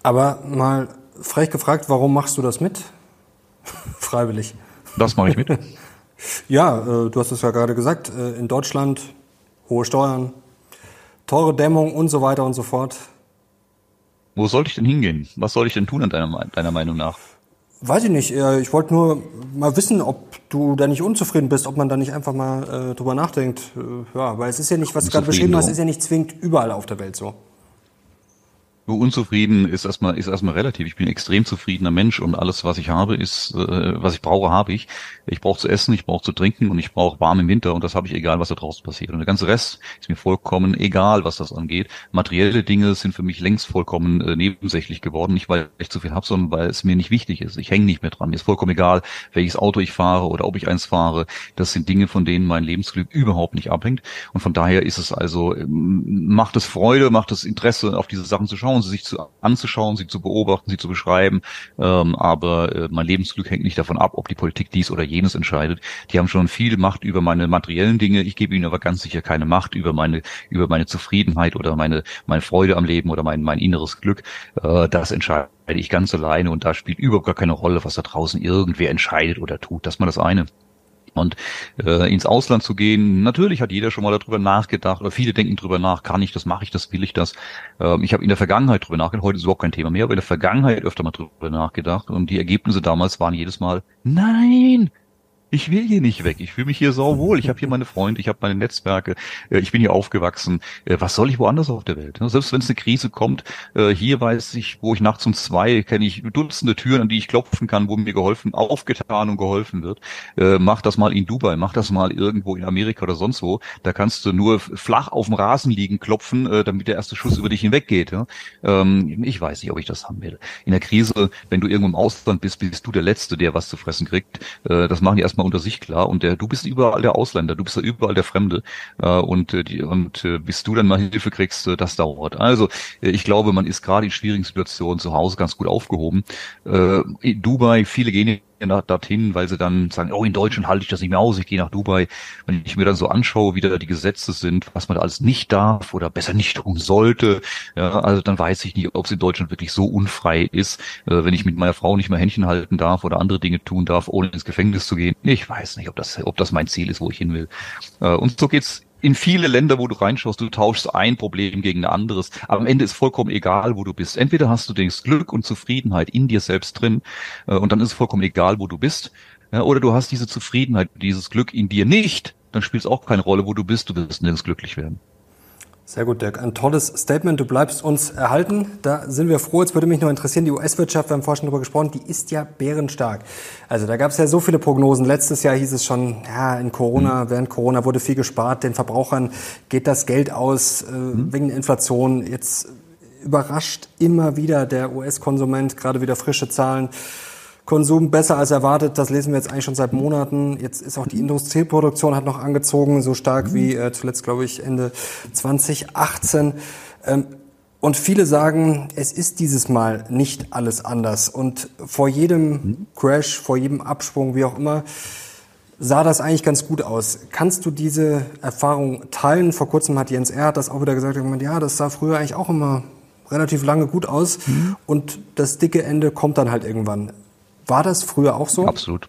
Aber mal frech gefragt, warum machst du das mit? Freiwillig. Das mache ich mit. ja, äh, du hast es ja gerade gesagt, äh, in Deutschland hohe Steuern, teure Dämmung und so weiter und so fort. Wo sollte ich denn hingehen? Was soll ich denn tun, deiner, deiner Meinung nach? Weiß ich nicht. Ich wollte nur mal wissen, ob du da nicht unzufrieden bist, ob man da nicht einfach mal äh, drüber nachdenkt. Äh, ja, weil es ist ja nicht, was du gerade beschrieben hast, ist ja nicht zwingend überall auf der Welt so. Unzufrieden ist erstmal ist erstmal relativ. Ich bin ein extrem zufriedener Mensch und alles, was ich habe, ist, äh, was ich brauche, habe ich. Ich brauche zu essen, ich brauche zu trinken und ich brauche warm im Winter und das habe ich egal, was da draußen passiert. Und der ganze Rest ist mir vollkommen egal, was das angeht. Materielle Dinge sind für mich längst vollkommen äh, nebensächlich geworden, nicht weil ich zu viel habe, sondern weil es mir nicht wichtig ist. Ich hänge nicht mehr dran. Mir ist vollkommen egal, welches Auto ich fahre oder ob ich eins fahre. Das sind Dinge, von denen mein Lebensglück überhaupt nicht abhängt. Und von daher ist es also ähm, macht es Freude, macht es Interesse, auf diese Sachen zu schauen sie sich zu, anzuschauen, sie zu beobachten, sie zu beschreiben. Ähm, aber äh, mein Lebensglück hängt nicht davon ab, ob die Politik dies oder jenes entscheidet. Die haben schon viel Macht über meine materiellen Dinge. Ich gebe ihnen aber ganz sicher keine Macht über meine über meine Zufriedenheit oder meine meine Freude am Leben oder mein mein inneres Glück. Äh, das entscheide ich ganz alleine und da spielt überhaupt gar keine Rolle, was da draußen irgendwer entscheidet oder tut. Das ist mal das eine. Und äh, ins Ausland zu gehen, natürlich hat jeder schon mal darüber nachgedacht, oder viele denken darüber nach, kann ich das, mache ich das, will ich das. Ähm, ich habe in der Vergangenheit darüber nachgedacht, heute ist überhaupt kein Thema mehr, aber in der Vergangenheit öfter mal darüber nachgedacht und die Ergebnisse damals waren jedes Mal, nein, ich will hier nicht weg. Ich fühle mich hier sauwohl. Ich habe hier meine Freunde, ich habe meine Netzwerke, äh, ich bin hier aufgewachsen. Äh, was soll ich woanders auf der Welt? Selbst wenn es eine Krise kommt, äh, hier weiß ich, wo ich nachts um zwei kenne ich Dutzende Türen, an die ich klopfen kann, wo mir geholfen, aufgetan und geholfen wird. Mach das mal in Dubai, mach das mal irgendwo in Amerika oder sonst wo. Da kannst du nur flach auf dem Rasen liegen, klopfen, damit der erste Schuss über dich hinweggeht. Ähm, ich weiß nicht, ob ich das haben werde. In der Krise, wenn du irgendwo im Ausland bist, bist du der Letzte, der was zu fressen kriegt. Das machen die erstmal erstmal unter sich klar und der, du bist überall der Ausländer, du bist ja überall der Fremde äh, und, äh, die, und äh, bis du dann mal Hilfe kriegst, äh, das dauert. Also äh, ich glaube, man ist gerade in schwierigen Situationen zu Hause ganz gut aufgehoben. Äh, in Dubai, viele gehen nach, dorthin, weil sie dann sagen, oh, in Deutschland halte ich das nicht mehr aus, ich gehe nach Dubai. Wenn ich mir dann so anschaue, wie da die Gesetze sind, was man alles nicht darf oder besser nicht tun sollte, ja, also dann weiß ich nicht, ob es in Deutschland wirklich so unfrei ist, äh, wenn ich mit meiner Frau nicht mehr Händchen halten darf oder andere Dinge tun darf, ohne ins Gefängnis zu gehen. Ich weiß nicht, ob das, ob das mein Ziel ist, wo ich hin will. Äh, und so geht's in viele Länder, wo du reinschaust, du tauschst ein Problem gegen ein anderes. Aber am Ende ist vollkommen egal, wo du bist. Entweder hast du das Glück und Zufriedenheit in dir selbst drin äh, und dann ist es vollkommen egal, wo du bist. Ja, oder du hast diese Zufriedenheit, dieses Glück in dir nicht, dann spielt es auch keine Rolle, wo du bist, du wirst nirgends glücklich werden. Sehr gut, Dirk. Ein tolles Statement. Du bleibst uns erhalten. Da sind wir froh. Jetzt würde mich noch interessieren, die US-Wirtschaft, wir haben vorhin schon darüber gesprochen, die ist ja bärenstark. Also da gab es ja so viele Prognosen. Letztes Jahr hieß es schon, ja, in Corona, mhm. während Corona wurde viel gespart, den Verbrauchern geht das Geld aus äh, mhm. wegen der Inflation. Jetzt überrascht immer wieder der US-Konsument, gerade wieder frische Zahlen. Konsum besser als erwartet. Das lesen wir jetzt eigentlich schon seit Monaten. Jetzt ist auch die Industrieproduktion hat noch angezogen, so stark wie äh, zuletzt, glaube ich, Ende 2018. Ähm, und viele sagen, es ist dieses Mal nicht alles anders. Und vor jedem. Crash, vor jedem Absprung, wie auch immer, sah das eigentlich ganz gut aus. Kannst du diese Erfahrung teilen? Vor kurzem hat Jens Erhardt das auch wieder gesagt, ja, das sah früher eigentlich auch immer relativ lange gut aus mhm. und das dicke Ende kommt dann halt irgendwann. War das früher auch so? Absolut.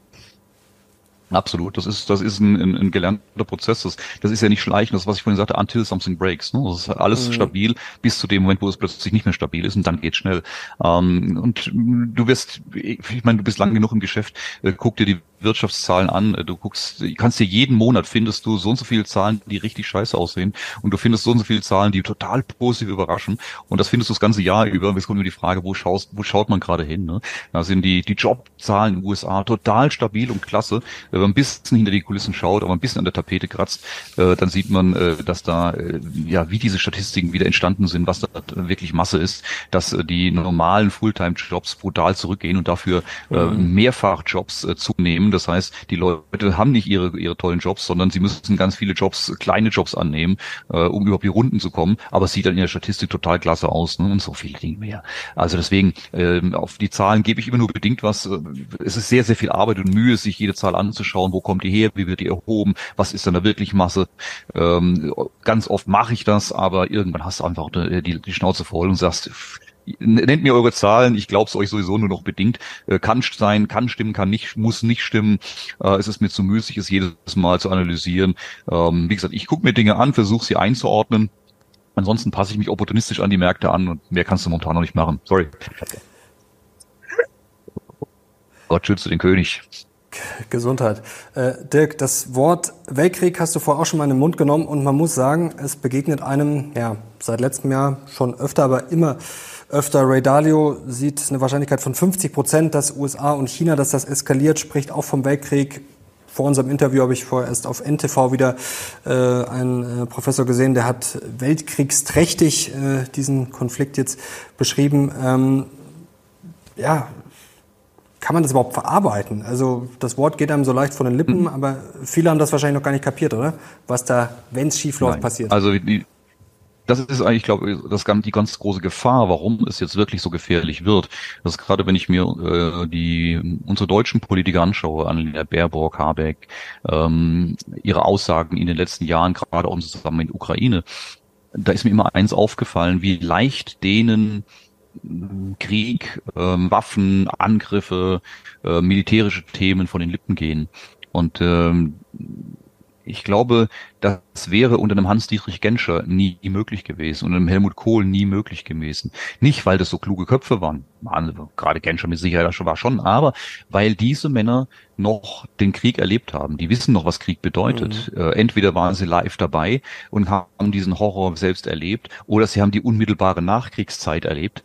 Absolut, das ist das ist ein, ein, ein gelernter Prozess. Das, das ist ja nicht schleichen, das was ich vorhin sagte, until something breaks. Ne? Das ist alles mhm. stabil bis zu dem Moment, wo es plötzlich nicht mehr stabil ist und dann geht schnell. Ähm, und du wirst, ich meine, du bist lang genug im Geschäft. Äh, guck dir die Wirtschaftszahlen an. Du guckst, kannst dir jeden Monat findest du so und so viele Zahlen, die richtig scheiße aussehen. Und du findest so und so viele Zahlen, die total positiv überraschen. Und das findest du das ganze Jahr über. Und jetzt kommt nur die Frage, wo schaust, wo schaut man gerade hin? Ne? Da sind die, die Jobzahlen in den USA total stabil und klasse. Wenn man ein bisschen hinter die Kulissen schaut, aber ein bisschen an der Tapete kratzt, äh, dann sieht man, äh, dass da, äh, ja, wie diese Statistiken wieder entstanden sind, was da wirklich Masse ist, dass äh, die normalen Fulltime-Jobs brutal zurückgehen und dafür äh, mhm. Mehrfach-Jobs äh, zunehmen. Das heißt, die Leute haben nicht ihre, ihre tollen Jobs, sondern sie müssen ganz viele Jobs, kleine Jobs annehmen, äh, um überhaupt die Runden zu kommen. Aber es sieht dann in der Statistik total klasse aus ne? und so viele Dinge mehr. Also deswegen, äh, auf die Zahlen gebe ich immer nur bedingt was. Es ist sehr, sehr viel Arbeit und Mühe, sich jede Zahl anzuschauen. Wo kommt die her? Wie wird die erhoben? Was ist dann da wirklich Masse? Ähm, ganz oft mache ich das, aber irgendwann hast du einfach die, die Schnauze voll und sagst, nennt mir eure Zahlen, ich glaube es euch sowieso nur noch bedingt. Äh, kann sein, kann stimmen, kann nicht, muss nicht stimmen. Äh, es ist mir zu müßig, es jedes Mal zu analysieren. Ähm, wie gesagt, ich gucke mir Dinge an, versuche sie einzuordnen. Ansonsten passe ich mich opportunistisch an die Märkte an und mehr kannst du momentan noch nicht machen. Sorry. Gott schütze den König. Gesundheit. Äh, Dirk, das Wort Weltkrieg hast du vorher auch schon mal in den Mund genommen und man muss sagen, es begegnet einem, ja, seit letztem Jahr schon öfter, aber immer öfter. Ray Dalio sieht eine Wahrscheinlichkeit von 50 Prozent, dass USA und China, dass das eskaliert, spricht auch vom Weltkrieg. Vor unserem Interview habe ich vorher erst auf NTV wieder äh, einen äh, Professor gesehen, der hat weltkriegsträchtig äh, diesen Konflikt jetzt beschrieben. Ähm, ja, kann man das überhaupt verarbeiten? Also das Wort geht einem so leicht von den Lippen, mhm. aber viele haben das wahrscheinlich noch gar nicht kapiert, oder? Was da, wenn es schief läuft, passiert. Also die, das ist eigentlich, glaube ich, das die ganz große Gefahr, warum es jetzt wirklich so gefährlich wird. Das ist gerade, wenn ich mir äh, die unsere deutschen Politiker anschaue, Annalena Baerbock, Habeck, ähm, ihre Aussagen in den letzten Jahren, gerade auch zusammen in der Ukraine, da ist mir immer eins aufgefallen, wie leicht denen Krieg, ähm, Waffen, Angriffe, äh, militärische Themen von den Lippen gehen. Und ähm, ich glaube, das wäre unter einem Hans-Dietrich Genscher nie möglich gewesen, unter einem Helmut Kohl nie möglich gewesen. Nicht, weil das so kluge Köpfe waren, gerade Genscher mit Sicherheit war schon, aber weil diese Männer noch den Krieg erlebt haben. Die wissen noch, was Krieg bedeutet. Mhm. Äh, entweder waren sie live dabei und haben diesen Horror selbst erlebt, oder sie haben die unmittelbare Nachkriegszeit erlebt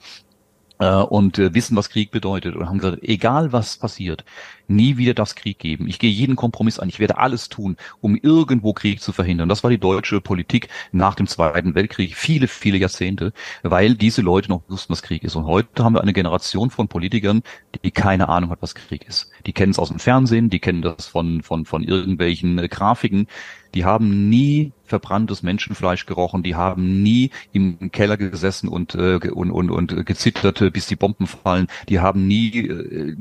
und äh, wissen, was Krieg bedeutet und haben gesagt, egal was passiert, nie wieder das Krieg geben. Ich gehe jeden Kompromiss an. Ich werde alles tun, um irgendwo Krieg zu verhindern. Das war die deutsche Politik nach dem Zweiten Weltkrieg, viele, viele Jahrzehnte, weil diese Leute noch wussten, was Krieg ist. Und heute haben wir eine Generation von Politikern, die keine Ahnung hat, was Krieg ist. Die kennen es aus dem Fernsehen, die kennen das von, von, von irgendwelchen äh, Grafiken, die haben nie verbranntes Menschenfleisch gerochen, die haben nie im Keller gesessen und, äh, und, und, und gezittert, bis die Bomben fallen, die haben nie äh,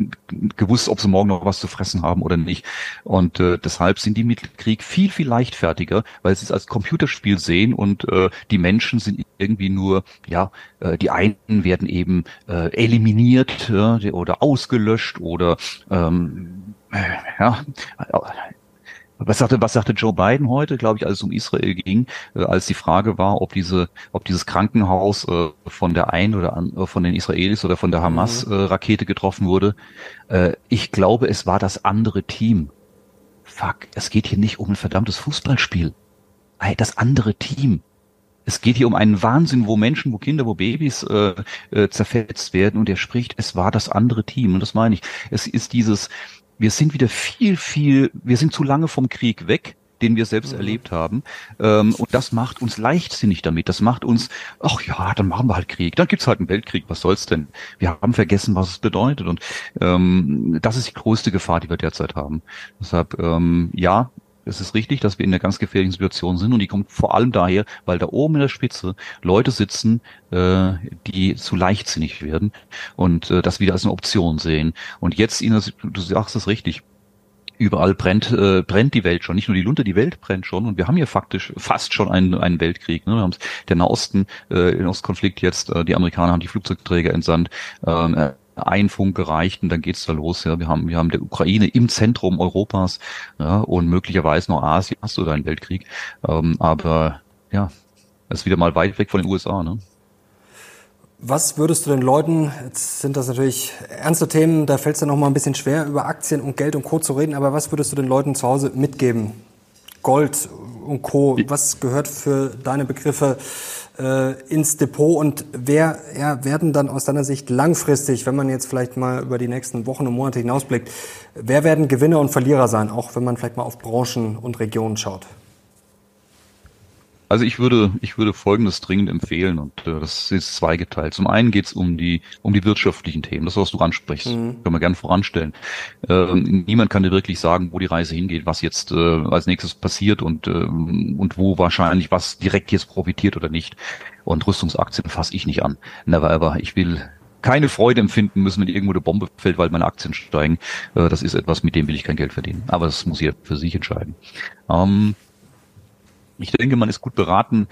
gewusst, ob sie morgen noch was zu fressen haben oder nicht. Und äh, deshalb sind die mit Krieg viel, viel leichtfertiger, weil sie es als Computerspiel sehen und äh, die Menschen sind irgendwie nur, ja, äh, die einen werden eben äh, eliminiert ja, oder ausgelöscht oder ähm, ja, was sagte, was sagte Joe Biden heute, glaube ich, als es um Israel ging, äh, als die Frage war, ob diese, ob dieses Krankenhaus äh, von der ein oder an, äh, von den Israelis oder von der Hamas-Rakete mhm. getroffen wurde. Ich glaube, es war das andere Team. Fuck, es geht hier nicht um ein verdammtes Fußballspiel. Das andere Team. Es geht hier um einen Wahnsinn, wo Menschen, wo Kinder, wo Babys zerfetzt werden und er spricht, es war das andere Team. Und das meine ich. Es ist dieses, wir sind wieder viel, viel, wir sind zu lange vom Krieg weg den wir selbst mhm. erlebt haben. Ähm, und das macht uns leichtsinnig damit. Das macht uns, ach ja, dann machen wir halt Krieg. Dann gibt's halt einen Weltkrieg. Was soll's denn? Wir haben vergessen, was es bedeutet. Und ähm, das ist die größte Gefahr, die wir derzeit haben. Deshalb, ähm, ja, es ist richtig, dass wir in einer ganz gefährlichen Situation sind und die kommt vor allem daher, weil da oben in der Spitze Leute sitzen, äh, die zu leichtsinnig werden und äh, das wieder als eine Option sehen. Und jetzt, Ines, du sagst es richtig, überall brennt, äh, brennt die Welt schon. Nicht nur die Lunte, die Welt brennt schon. Und wir haben hier faktisch fast schon einen, einen Weltkrieg. Ne? Wir haben der Nahosten, äh, den Ostkonflikt jetzt, äh, die Amerikaner haben die Flugzeugträger entsandt. Ähm, äh, ein Funk gereicht und dann geht's da los. Ja, wir haben wir haben der Ukraine im Zentrum Europas ja, und möglicherweise noch Asien. Hast du da einen Weltkrieg? Ähm, aber ja, ist wieder mal weit weg von den USA. Ne? Was würdest du den Leuten, jetzt sind das natürlich ernste Themen, da fällt es ja noch mal ein bisschen schwer, über Aktien und Geld und Co. zu reden, aber was würdest du den Leuten zu Hause mitgeben? Gold und Co. Was gehört für deine Begriffe äh, ins Depot und wer ja, werden dann aus deiner Sicht langfristig, wenn man jetzt vielleicht mal über die nächsten Wochen und Monate hinausblickt, wer werden Gewinner und Verlierer sein, auch wenn man vielleicht mal auf Branchen und Regionen schaut? Also ich würde, ich würde Folgendes dringend empfehlen und äh, das ist zweigeteilt. Zum einen geht es um die, um die wirtschaftlichen Themen, das was du ansprichst, mhm. können wir gerne voranstellen. Äh, niemand kann dir wirklich sagen, wo die Reise hingeht, was jetzt äh, als nächstes passiert und äh, und wo wahrscheinlich was direkt jetzt profitiert oder nicht. Und Rüstungsaktien fasse ich nicht an. Never ever. Ich will keine Freude empfinden müssen, wenn irgendwo eine Bombe fällt, weil meine Aktien steigen. Äh, das ist etwas, mit dem will ich kein Geld verdienen. Aber das muss jeder für sich entscheiden. Ähm, ich denke, man ist gut beraten,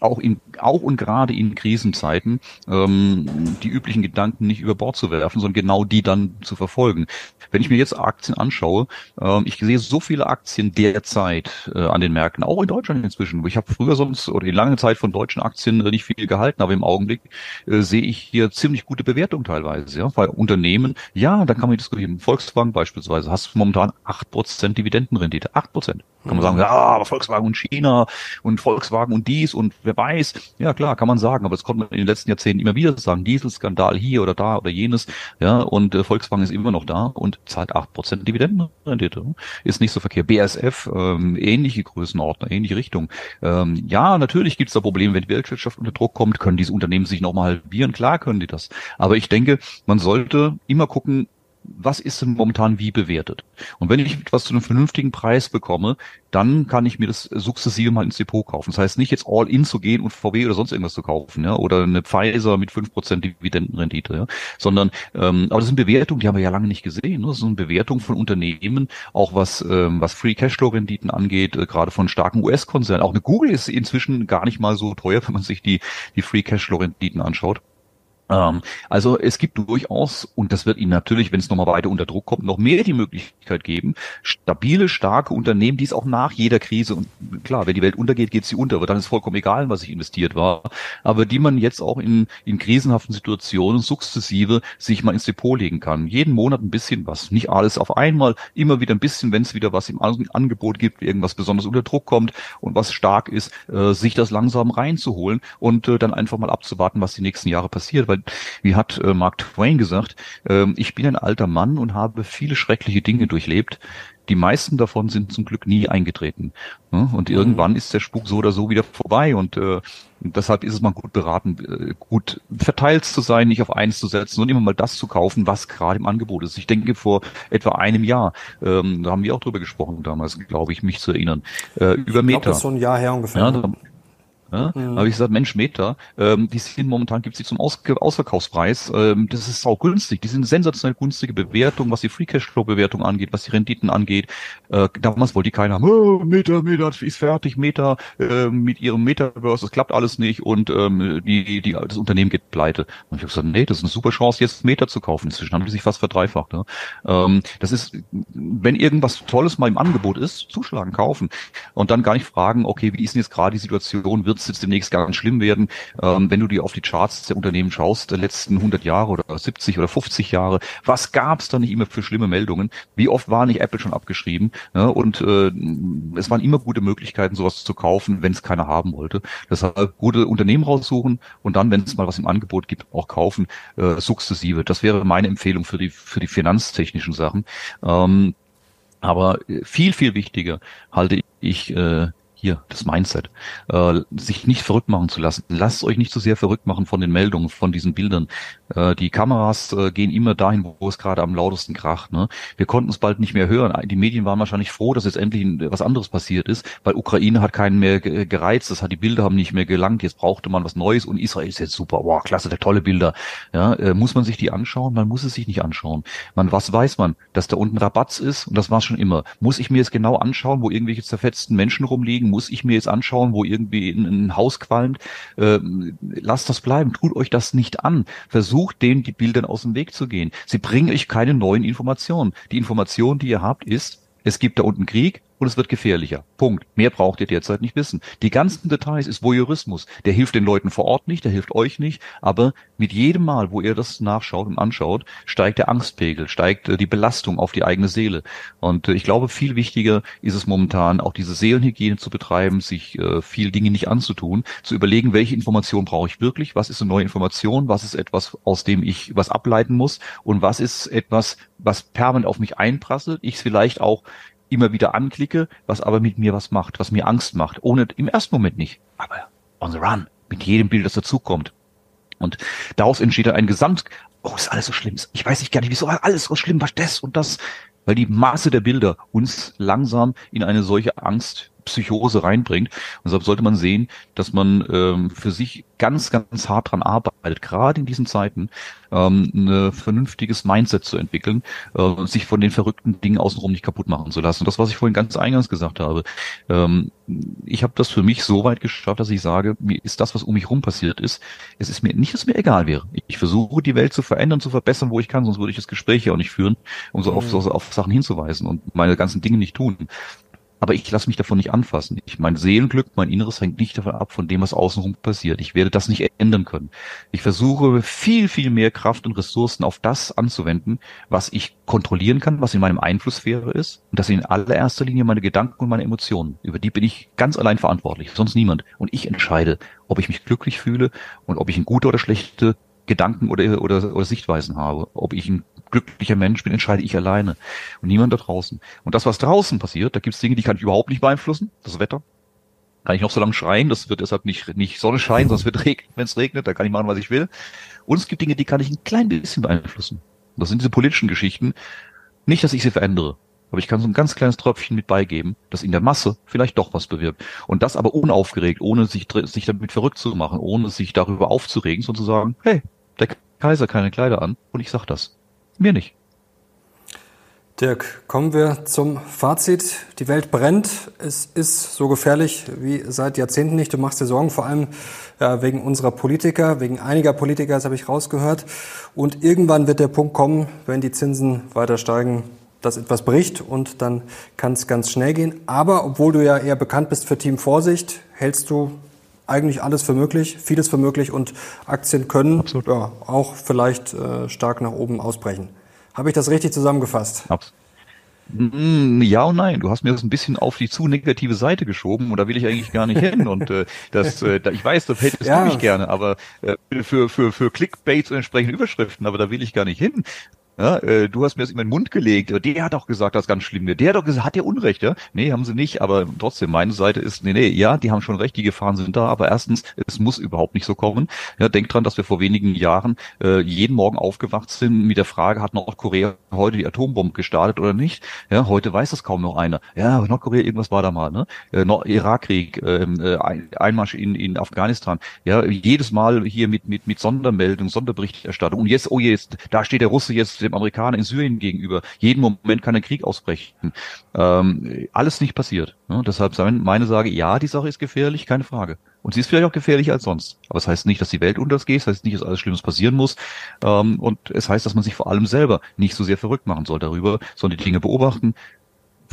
auch in, auch und gerade in Krisenzeiten, ähm, die üblichen Gedanken nicht über Bord zu werfen, sondern genau die dann zu verfolgen. Wenn ich mir jetzt Aktien anschaue, ähm, ich sehe so viele Aktien derzeit äh, an den Märkten, auch in Deutschland inzwischen. Ich habe früher sonst oder in lange Zeit von deutschen Aktien äh, nicht viel gehalten, aber im Augenblick äh, sehe ich hier ziemlich gute Bewertungen teilweise. Ja, bei Unternehmen, ja, da kann man diskutieren. Volkswagen beispielsweise, hast du momentan acht Prozent Dividendenrendite, acht Prozent. Kann man sagen, ja, aber Volkswagen und China und Volkswagen und dies und wer weiß. Ja, klar, kann man sagen, aber das konnte man in den letzten Jahrzehnten immer wieder sagen. Dieselskandal hier oder da oder jenes. Ja, und äh, Volkswagen ist immer noch da und zahlt acht Prozent Dividendenrendite. Ist nicht so verkehrt. BSF, ähm, ähnliche Größenordnung, ähnliche Richtung. Ähm, ja, natürlich gibt es da Probleme, wenn die Weltwirtschaft unter Druck kommt, können diese Unternehmen sich nochmal halbieren. Klar können die das. Aber ich denke, man sollte immer gucken, was ist denn momentan wie bewertet? Und wenn ich etwas zu einem vernünftigen Preis bekomme, dann kann ich mir das sukzessive mal ins Depot kaufen. Das heißt nicht jetzt all in zu gehen und VW oder sonst irgendwas zu kaufen, ja, oder eine Pfizer mit fünf Prozent Dividendenrendite, ja, sondern, ähm, aber das sind Bewertungen, die haben wir ja lange nicht gesehen. Ne? Das sind Bewertungen von Unternehmen, auch was, ähm, was Free Cashflow Renditen angeht, äh, gerade von starken US-Konzernen. Auch eine Google ist inzwischen gar nicht mal so teuer, wenn man sich die, die Free Cashflow Renditen anschaut. Ähm, also es gibt durchaus, und das wird Ihnen natürlich, wenn es nochmal weiter unter Druck kommt, noch mehr die Möglichkeit geben, stabile, starke Unternehmen, die es auch nach jeder Krise, und klar, wenn die Welt untergeht, geht sie unter, aber dann ist vollkommen egal, was ich investiert war, aber die man jetzt auch in, in krisenhaften Situationen sukzessive sich mal ins Depot legen kann. Jeden Monat ein bisschen was, nicht alles auf einmal, immer wieder ein bisschen, wenn es wieder was im Angebot gibt, irgendwas besonders unter Druck kommt und was stark ist, äh, sich das langsam reinzuholen und äh, dann einfach mal abzuwarten, was die nächsten Jahre passiert, weil wie hat äh, Mark Twain gesagt, äh, ich bin ein alter Mann und habe viele schreckliche Dinge durchlebt. Die meisten davon sind zum Glück nie eingetreten. Ne? Und mhm. irgendwann ist der Spuk so oder so wieder vorbei. Und äh, deshalb ist es mal gut beraten, äh, gut verteilt zu sein, nicht auf eins zu setzen und immer mal das zu kaufen, was gerade im Angebot ist. Ich denke, vor etwa einem Jahr, ähm, da haben wir auch drüber gesprochen damals, glaube ich, mich zu erinnern, äh, über Meta. Ich glaube, das ist so ein Jahr her ungefähr. Ja, da, Ja? Mhm. habe ich gesagt, Mensch, Meta, ähm, die sind momentan gibt's die zum Aus Ausverkaufspreis. Ähm, das ist auch günstig. Die sind sensationell günstige Bewertung, was die Free Cashflow Bewertung angeht, was die Renditen angeht. Äh, damals wollte die keiner haben, oh, Meta, Meta ist fertig, Meta äh, mit ihrem Metaverse, das klappt alles nicht und ähm, die, die, das Unternehmen geht pleite. Und ich habe gesagt, nee, das ist eine super Chance, jetzt Meta zu kaufen. Inzwischen haben die sich fast verdreifacht. Ne? Ähm, das ist, wenn irgendwas Tolles mal im Angebot ist, zuschlagen, kaufen und dann gar nicht fragen, okay, wie ist denn jetzt gerade die Situation, wird jetzt demnächst ganz schlimm werden? Ähm, wenn du dir auf die Charts der Unternehmen schaust, der letzten 100 Jahre oder 70 oder 50 Jahre, was gab es da nicht immer für schlimme Meldungen? Wie oft war nicht Apple schon abgeschrieben? Ne? Und äh, es waren immer gute Möglichkeiten, sowas zu kaufen, wenn es keiner haben wollte. Deshalb gute Unternehmen raussuchen und dann, wenn es mal was im Angebot gibt, auch kaufen, äh, sukzessive. Das wäre meine Empfehlung für die für die finanztechnischen Sachen. Ähm, aber viel, viel wichtiger halte ich äh, hier, das Mindset, äh, sich nicht verrückt machen zu lassen. Lasst euch nicht zu so sehr verrückt machen von den Meldungen, von diesen Bildern. Äh, die Kameras äh, gehen immer dahin, wo es gerade am lautesten kracht. Ne? Wir konnten es bald nicht mehr hören. Die Medien waren wahrscheinlich froh, dass jetzt endlich was anderes passiert ist, weil Ukraine hat keinen mehr gereizt, das hat die Bilder haben nicht mehr gelangt, jetzt brauchte man was Neues und Israel ist jetzt super, wow, klasse, der tolle Bilder. Ja, äh, muss man sich die anschauen? Man muss es sich nicht anschauen. Man, was weiß man? Dass da unten Rabatz ist und das war schon immer. Muss ich mir jetzt genau anschauen, wo irgendwelche zerfetzten Menschen rumliegen? Muss ich mir jetzt anschauen, wo irgendwie ein, Haus qualmt. Äh, lasst das bleiben, tut euch das nicht an. Versucht denen die Bildern aus dem Weg zu gehen. Sie bringen euch keine neuen Informationen. Die Information, die ihr habt, ist, es gibt da unten Krieg, und es wird gefährlicher. Punkt. Mehr braucht ihr derzeit nicht wissen. Die ganzen Details ist Voyeurismus. Der hilft den Leuten vor Ort nicht, der hilft euch nicht, aber mit jedem Mal, wo ihr das nachschaut und anschaut, steigt der Angstpegel, steigt äh, die Belastung auf die eigene Seele. Und äh, ich glaube, viel wichtiger ist es momentan, auch diese Seelenhygiene zu betreiben, sich äh, viel Dinge nicht anzutun, zu überlegen, welche Information brauche ich wirklich, was ist eine neue Information, was ist etwas, aus dem ich was ableiten muss und was ist etwas, was permanent auf mich einprasselt, ich es vielleicht auch immer wieder anklicke, was aber mit mir was macht, was mir Angst macht. Ohne im ersten Moment nicht, aber on the run, mit jedem Bild, das dazukommt. Und daraus entsteht dann ein Gesamt, oh, ist alles so schlimm. Ich weiß nicht gar nicht, wieso alles so schlimm, was das und das. Weil die Maße der Bilder uns langsam in eine solche Angst Psychose reinbringt. Und deshalb sollte man sehen, dass man ähm, für sich ganz, ganz hart dran arbeitet, gerade in diesen Zeiten, ähm, ein vernünftiges Mindset zu entwickeln äh, und sich von den verrückten Dingen außenrum nicht kaputt machen zu lassen. Und das, was ich vorhin ganz eingangs gesagt habe, ähm, ich habe das für mich so weit geschafft, dass ich sage, mir ist das, was um mich rum passiert ist, es ist mir nicht, dass es mir egal wäre. Ich versuche, die Welt zu verändern, zu verbessern, wo ich kann, sonst würde ich das Gespräch ja auch nicht führen, um so auf, mhm. so auf Sachen hinzuweisen und meine ganzen Dinge nicht tun aber ich lasse mich davon nicht anfassen. Ich, mein Seelenglück, mein Inneres hängt nicht davon ab, von dem, was außenrum passiert. Ich werde das nicht ändern können. Ich versuche viel, viel mehr Kraft und Ressourcen auf das anzuwenden, was ich kontrollieren kann, was in meinem Einflusssphäre ist. Und das sind in allererster Linie meine Gedanken und meine Emotionen. Über die bin ich ganz allein verantwortlich, sonst niemand. Und ich entscheide, ob ich mich glücklich fühle und ob ich eine gute oder schlechte Gedanken oder, oder, oder Sichtweisen habe. Ob ich ein glücklicher Mensch bin, entscheide ich alleine und niemand da draußen. Und das, was draußen passiert, da gibt es Dinge, die kann ich überhaupt nicht beeinflussen. Das Wetter. Kann ich noch so lange schreien, das wird deshalb nicht, nicht Sonne scheinen, sonst wird regnen, wenn es regnet, da kann ich machen, was ich will. Und es gibt Dinge, die kann ich ein klein bisschen beeinflussen. Das sind diese politischen Geschichten. Nicht, dass ich sie verändere, aber ich kann so ein ganz kleines Tröpfchen mit beigeben, das in der Masse vielleicht doch was bewirkt. Und das aber unaufgeregt, ohne sich, sich damit verrückt zu machen, ohne sich darüber aufzuregen, sozusagen, hey, der Kaiser keine Kleider an und ich sag das. Mir nicht. Dirk, kommen wir zum Fazit. Die Welt brennt. Es ist so gefährlich wie seit Jahrzehnten nicht. Du machst dir Sorgen, vor allem ja, wegen unserer Politiker, wegen einiger Politiker, das habe ich rausgehört. Und irgendwann wird der Punkt kommen, wenn die Zinsen weiter steigen, dass etwas bricht und dann kann es ganz schnell gehen. Aber obwohl du ja eher bekannt bist für Team Vorsicht, hältst du eigentlich alles für möglich, vieles für möglich und Aktien können ja, auch vielleicht äh, stark nach oben ausbrechen. Habe ich das richtig zusammengefasst? Absolut. Mm, ja und nein. Du hast mir das ein bisschen auf die zu negative Seite geschoben und da will ich eigentlich gar nicht hin. Und äh, das, äh, ich weiß, das hättest ja. du nicht gerne, aber äh, für für für Clickbaits und entsprechende Überschriften, aber da will ich gar nicht hin. Ja, äh, du hast mir das in meinen Mund gelegt. Der hat auch gesagt, das ist ganz schlimm. Der hat doch gesagt, hat der Unrecht, ja? Nee, haben sie nicht. Aber trotzdem, meine Seite ist, nee, nee, ja, die haben schon recht, die Gefahren sind da. Aber erstens, es muss überhaupt nicht so kommen. Ja, denk dran, dass wir vor wenigen Jahren äh, jeden Morgen aufgewacht sind mit der Frage, hat Nordkorea heute die Atombombe gestartet oder nicht? Ja, heute weiß das kaum noch einer. Ja, Nordkorea, irgendwas war da mal, ne? Äh, Irakkrieg, ähm, äh, Einmarsch in, in Afghanistan. Ja, jedes Mal hier mit, mit, mit Sondermeldung, Sonderberichterstattung. Und jetzt, oh jetzt, da steht der Russe jetzt dem Amerikaner in Syrien gegenüber. Jeden Moment kann ein Krieg ausbrechen. Ähm, alles nicht passiert. Ne? Deshalb meine Sage, ja, die Sache ist gefährlich, keine Frage. Und sie ist vielleicht auch gefährlicher als sonst. Aber es das heißt nicht, dass die Welt untergeht, es das heißt nicht, dass alles Schlimmes passieren muss. Ähm, und es heißt, dass man sich vor allem selber nicht so sehr verrückt machen soll darüber, sondern die Dinge beobachten,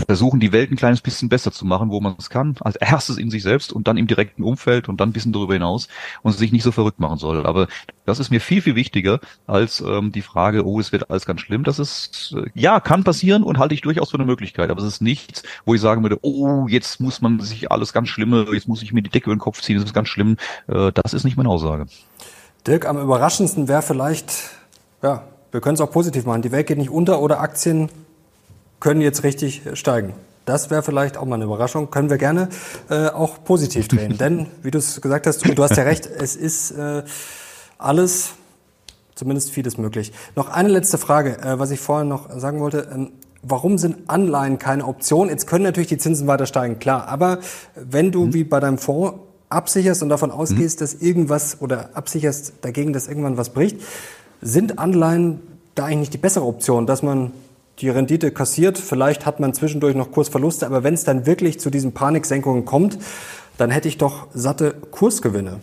versuchen, die Welt ein kleines bisschen besser zu machen, wo man es kann. Als erstes in sich selbst und dann im direkten Umfeld und dann ein bisschen darüber hinaus und sich nicht so verrückt machen soll. Aber das ist mir viel, viel wichtiger als ähm, die Frage, oh, es wird alles ganz schlimm. Das ist, äh, ja, kann passieren und halte ich durchaus für eine Möglichkeit. Aber es ist nichts, wo ich sagen würde, oh, jetzt muss man sich alles ganz Schlimme, jetzt muss ich mir die Decke über den Kopf ziehen, das ist ganz schlimm. Äh, das ist nicht meine Aussage. Dirk, am überraschendsten wäre vielleicht, ja, wir können es auch positiv machen. Die Welt geht nicht unter oder Aktien können jetzt richtig steigen. Das wäre vielleicht auch mal eine Überraschung. Können wir gerne äh, auch positiv drehen. Denn, wie du es gesagt hast, du hast ja recht, es ist äh, alles, zumindest vieles möglich. Noch eine letzte Frage, äh, was ich vorher noch sagen wollte. Ähm, warum sind Anleihen keine Option? Jetzt können natürlich die Zinsen weiter steigen, klar. Aber wenn du mhm. wie bei deinem Fonds absicherst und davon ausgehst, mhm. dass irgendwas oder absicherst dagegen, dass irgendwann was bricht, sind Anleihen da eigentlich nicht die bessere Option, dass man die Rendite kassiert. Vielleicht hat man zwischendurch noch Kursverluste, aber wenn es dann wirklich zu diesen Paniksenkungen kommt, dann hätte ich doch satte Kursgewinne.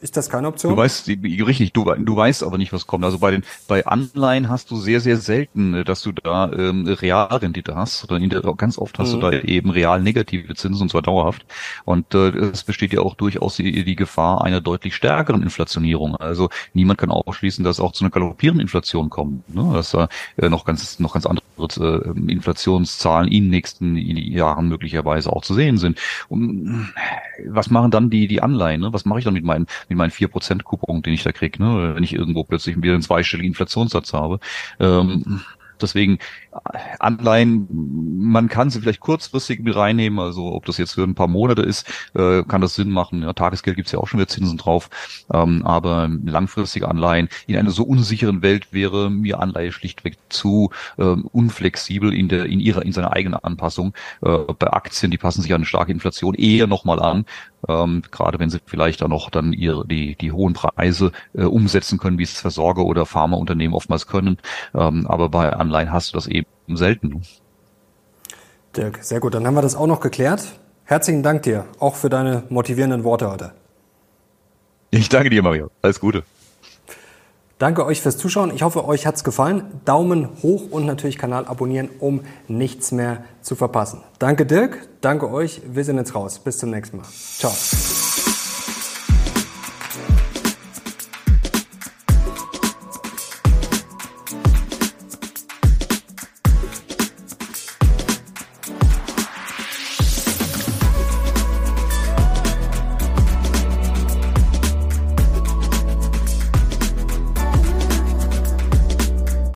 Ist das keine Option? Du weißt, richtig, du, du weißt aber nicht, was kommt. Also bei den, bei Anleihen hast du sehr, sehr selten, äh, dass du da ähm, Realrendite hast. Oder ganz oft hast mhm. du da eben real negative Zinsen und zwar dauerhaft. Und äh, es besteht ja auch durchaus die, die Gefahr einer deutlich stärkeren Inflationierung. Also niemand kann ausschließen, dass auch zu einer galoppierenden Inflation kommt. Ne? Dass da äh, noch ganz, noch ganz andere äh, Inflationszahlen in den nächsten Jahren möglicherweise auch zu sehen sind. Und was machen dann die, die Anleihen? Ne? Was mache ich dann mit meinen mit meinen vier Prozent Coupon, den ich da kriege, ne? wenn ich irgendwo plötzlich wieder einen zweistelligen Inflationssatz habe. Ähm, deswegen Anleihen, man kann sie vielleicht kurzfristig mit reinnehmen, also ob das jetzt für ein paar Monate ist, äh, kann das Sinn machen. Ja, Tagesgeld gibt's ja auch schon wieder Zinsen drauf, ähm, aber langfristige Anleihen in einer so unsicheren Welt wäre mir Anleihe schlichtweg zu ähm, unflexibel in der in ihrer in seiner eigenen Anpassung. Äh, bei Aktien, die passen sich an eine starke Inflation eher nochmal an, ähm, gerade wenn sie vielleicht dann noch dann ihre die die hohen Preise äh, umsetzen können, wie es Versorger oder Pharmaunternehmen oftmals können. Ähm, aber bei Anleihen hast du das eben selten. Dirk, sehr gut. Dann haben wir das auch noch geklärt. Herzlichen Dank dir, auch für deine motivierenden Worte heute. Ich danke dir, Mario. Alles Gute. Danke euch fürs Zuschauen. Ich hoffe, euch hat's gefallen. Daumen hoch und natürlich Kanal abonnieren, um nichts mehr zu verpassen. Danke Dirk, danke euch. Wir sind jetzt raus. Bis zum nächsten Mal. Ciao.